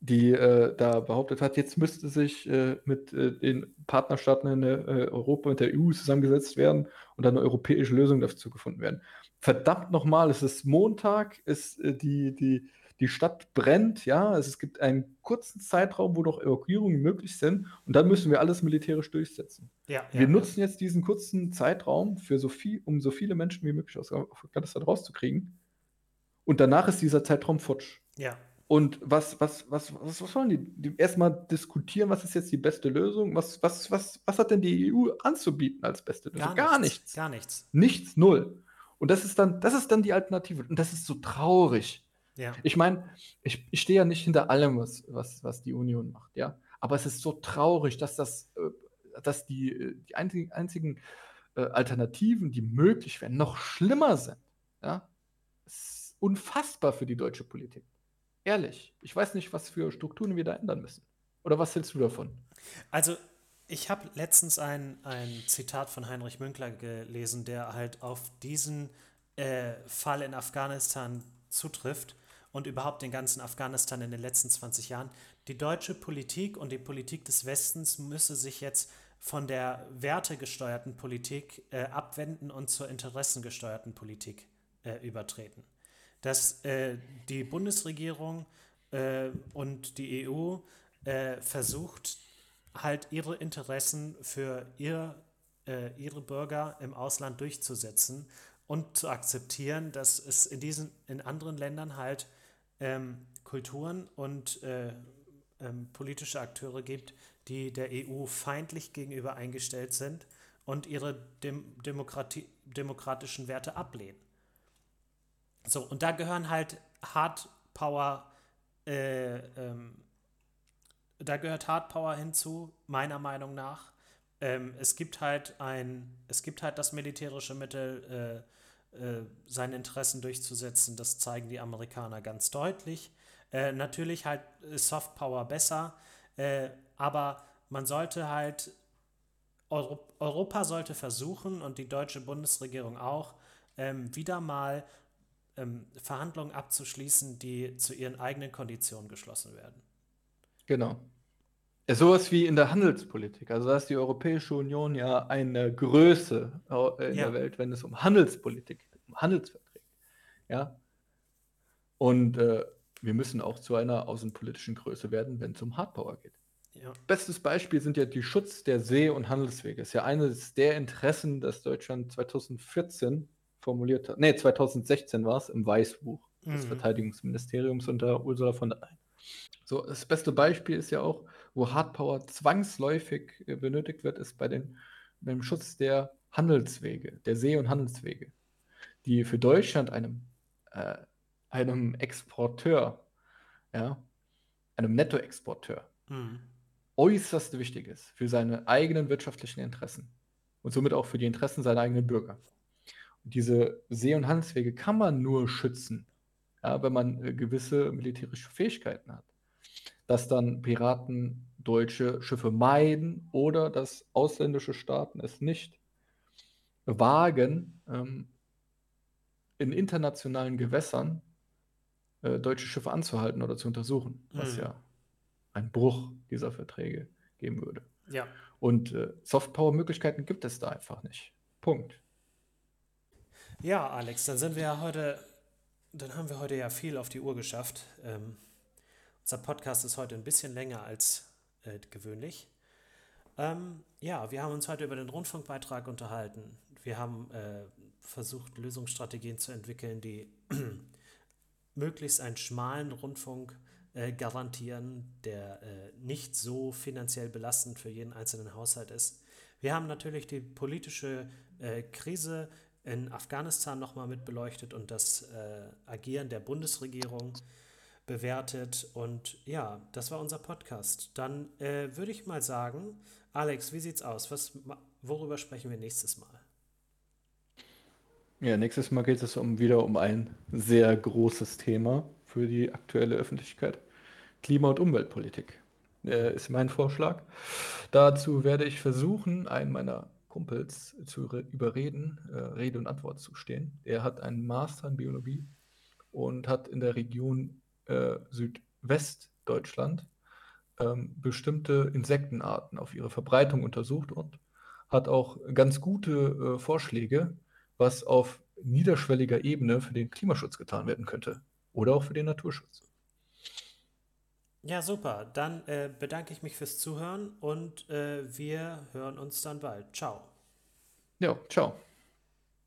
die äh, da behauptet hat, jetzt müsste sich äh, mit äh, den Partnerstaaten in äh, Europa und der EU zusammengesetzt werden und dann eine europäische Lösung dazu gefunden werden. Verdammt nochmal, es ist Montag, es, äh, die, die, die Stadt brennt, ja, es, es gibt einen kurzen Zeitraum, wo noch Evakuierungen möglich sind und dann müssen wir alles militärisch durchsetzen. ja, Wir ja, nutzen jetzt diesen kurzen Zeitraum für so viel, um so viele Menschen wie möglich aus Afghanistan rauszukriegen. Und danach ist dieser Zeitraum futsch. ja. Und was, was, was, was, was wollen die? die erstmal diskutieren, was ist jetzt die beste Lösung? Was, was, was, was hat denn die EU anzubieten als beste Lösung? Gar nichts. Gar nichts. Nichts, null. Und das ist dann, das ist dann die Alternative. Und das ist so traurig. Ja, Ich meine, ich, ich stehe ja nicht hinter allem, was, was, was die Union macht, ja. Aber es ist so traurig, dass das, äh, dass die, äh, die einzigen, einzigen äh, Alternativen, die möglich wären, noch schlimmer sind. Ja. Es ist unfassbar für die deutsche Politik. Ehrlich. Ich weiß nicht, was für Strukturen wir da ändern müssen. Oder was hältst du davon? Also, ich habe letztens ein, ein Zitat von Heinrich Münkler gelesen, der halt auf diesen äh, Fall in Afghanistan zutrifft und überhaupt den ganzen Afghanistan in den letzten 20 Jahren. Die deutsche Politik und die Politik des Westens müsse sich jetzt von der wertegesteuerten Politik äh, abwenden und zur interessengesteuerten Politik äh, übertreten. Dass äh, die Bundesregierung äh, und die EU äh, versucht, halt ihre Interessen für ihr, äh, ihre Bürger im Ausland durchzusetzen und zu akzeptieren, dass es in diesen, in anderen Ländern halt ähm, Kulturen und äh, ähm, politische Akteure gibt, die der EU feindlich gegenüber eingestellt sind und ihre Dem Demokratie, demokratischen Werte ablehnen. So, und da gehören halt Hard Power, äh, ähm, da gehört Hard Power hinzu, meiner Meinung nach. Ähm, es gibt halt ein, es gibt halt das militärische Mittel, äh, äh, seine Interessen durchzusetzen. Das zeigen die Amerikaner ganz deutlich. Äh, natürlich halt ist Soft Power besser, äh, aber man sollte halt, Euro Europa sollte versuchen und die deutsche Bundesregierung auch, ähm, wieder mal ähm, Verhandlungen abzuschließen, die zu ihren eigenen Konditionen geschlossen werden. Genau. Ja, sowas wie in der Handelspolitik. Also da ist die Europäische Union ja eine Größe äh, in Ja. der Welt, wenn es um Handelspolitik geht, um Handelsverträge. Ja. Und äh, wir müssen auch zu einer außenpolitischen Größe werden, wenn es um Hardpower geht. Ja, Bestes Beispiel sind ja die Schutz der See- und Handelswege. Ist ja eines der Interessen, das Deutschland 2014 formuliert hat. Nee, 2016 war es im Weißbuch des Mhm. Verteidigungsministeriums unter Ursula von der Leyen. So, das beste Beispiel ist ja auch, wo Hardpower zwangsläufig äh, benötigt wird, ist bei den, beim Schutz der Handelswege, der See- und Handelswege, die für Deutschland, einem, äh, einem Exporteur, ja, einem Nettoexporteur, mhm. äußerst wichtig ist für seine eigenen wirtschaftlichen Interessen und somit auch für die Interessen seiner eigenen Bürger. Und diese See- und Handelswege kann man nur schützen, ja, wenn man äh, gewisse militärische Fähigkeiten hat. Dass dann Piraten deutsche Schiffe meiden oder dass ausländische Staaten es nicht wagen, ähm, in internationalen Gewässern äh, deutsche Schiffe anzuhalten oder zu untersuchen, was Mhm. ja ein Bruch dieser Verträge geben würde. ja. Und äh, Softpower-Möglichkeiten gibt es da einfach nicht. Punkt. Ja, Alex, dann sind wir ja heute, dann haben wir heute ja viel auf die Uhr geschafft. Ähm, unser Podcast ist heute ein bisschen länger als äh, gewöhnlich. Ähm, ja, wir haben uns heute über den Rundfunkbeitrag unterhalten. Wir haben äh, versucht, Lösungsstrategien zu entwickeln, die <clears throat> möglichst einen schmalen Rundfunk äh, garantieren, der äh, nicht so finanziell belastend für jeden einzelnen Haushalt ist. Wir haben natürlich die politische äh, Krise in Afghanistan nochmal mit beleuchtet und das äh, Agieren der Bundesregierung bewertet. Und ja, das war unser Podcast. Dann äh, würde ich mal sagen, Alex, wie sieht's aus? Was, worüber sprechen wir nächstes Mal? Ja, nächstes Mal geht es um, wieder um ein sehr großes Thema für die aktuelle Öffentlichkeit. Klima- und Umweltpolitik. äh, ist mein Vorschlag. Dazu werde ich versuchen, einen meiner Kumpels zu überreden, äh, Rede und Antwort zu stehen. Er hat einen Master in Biologie und hat in der Region äh, Südwestdeutschland ähm, bestimmte Insektenarten auf ihre Verbreitung untersucht und hat auch ganz gute äh, Vorschläge, was auf niederschwelliger Ebene für den Klimaschutz getan werden könnte oder auch für den Naturschutz. Ja, super. Dann äh, bedanke ich mich fürs Zuhören und äh, wir hören uns dann bald. Ciao. Ja, ciao.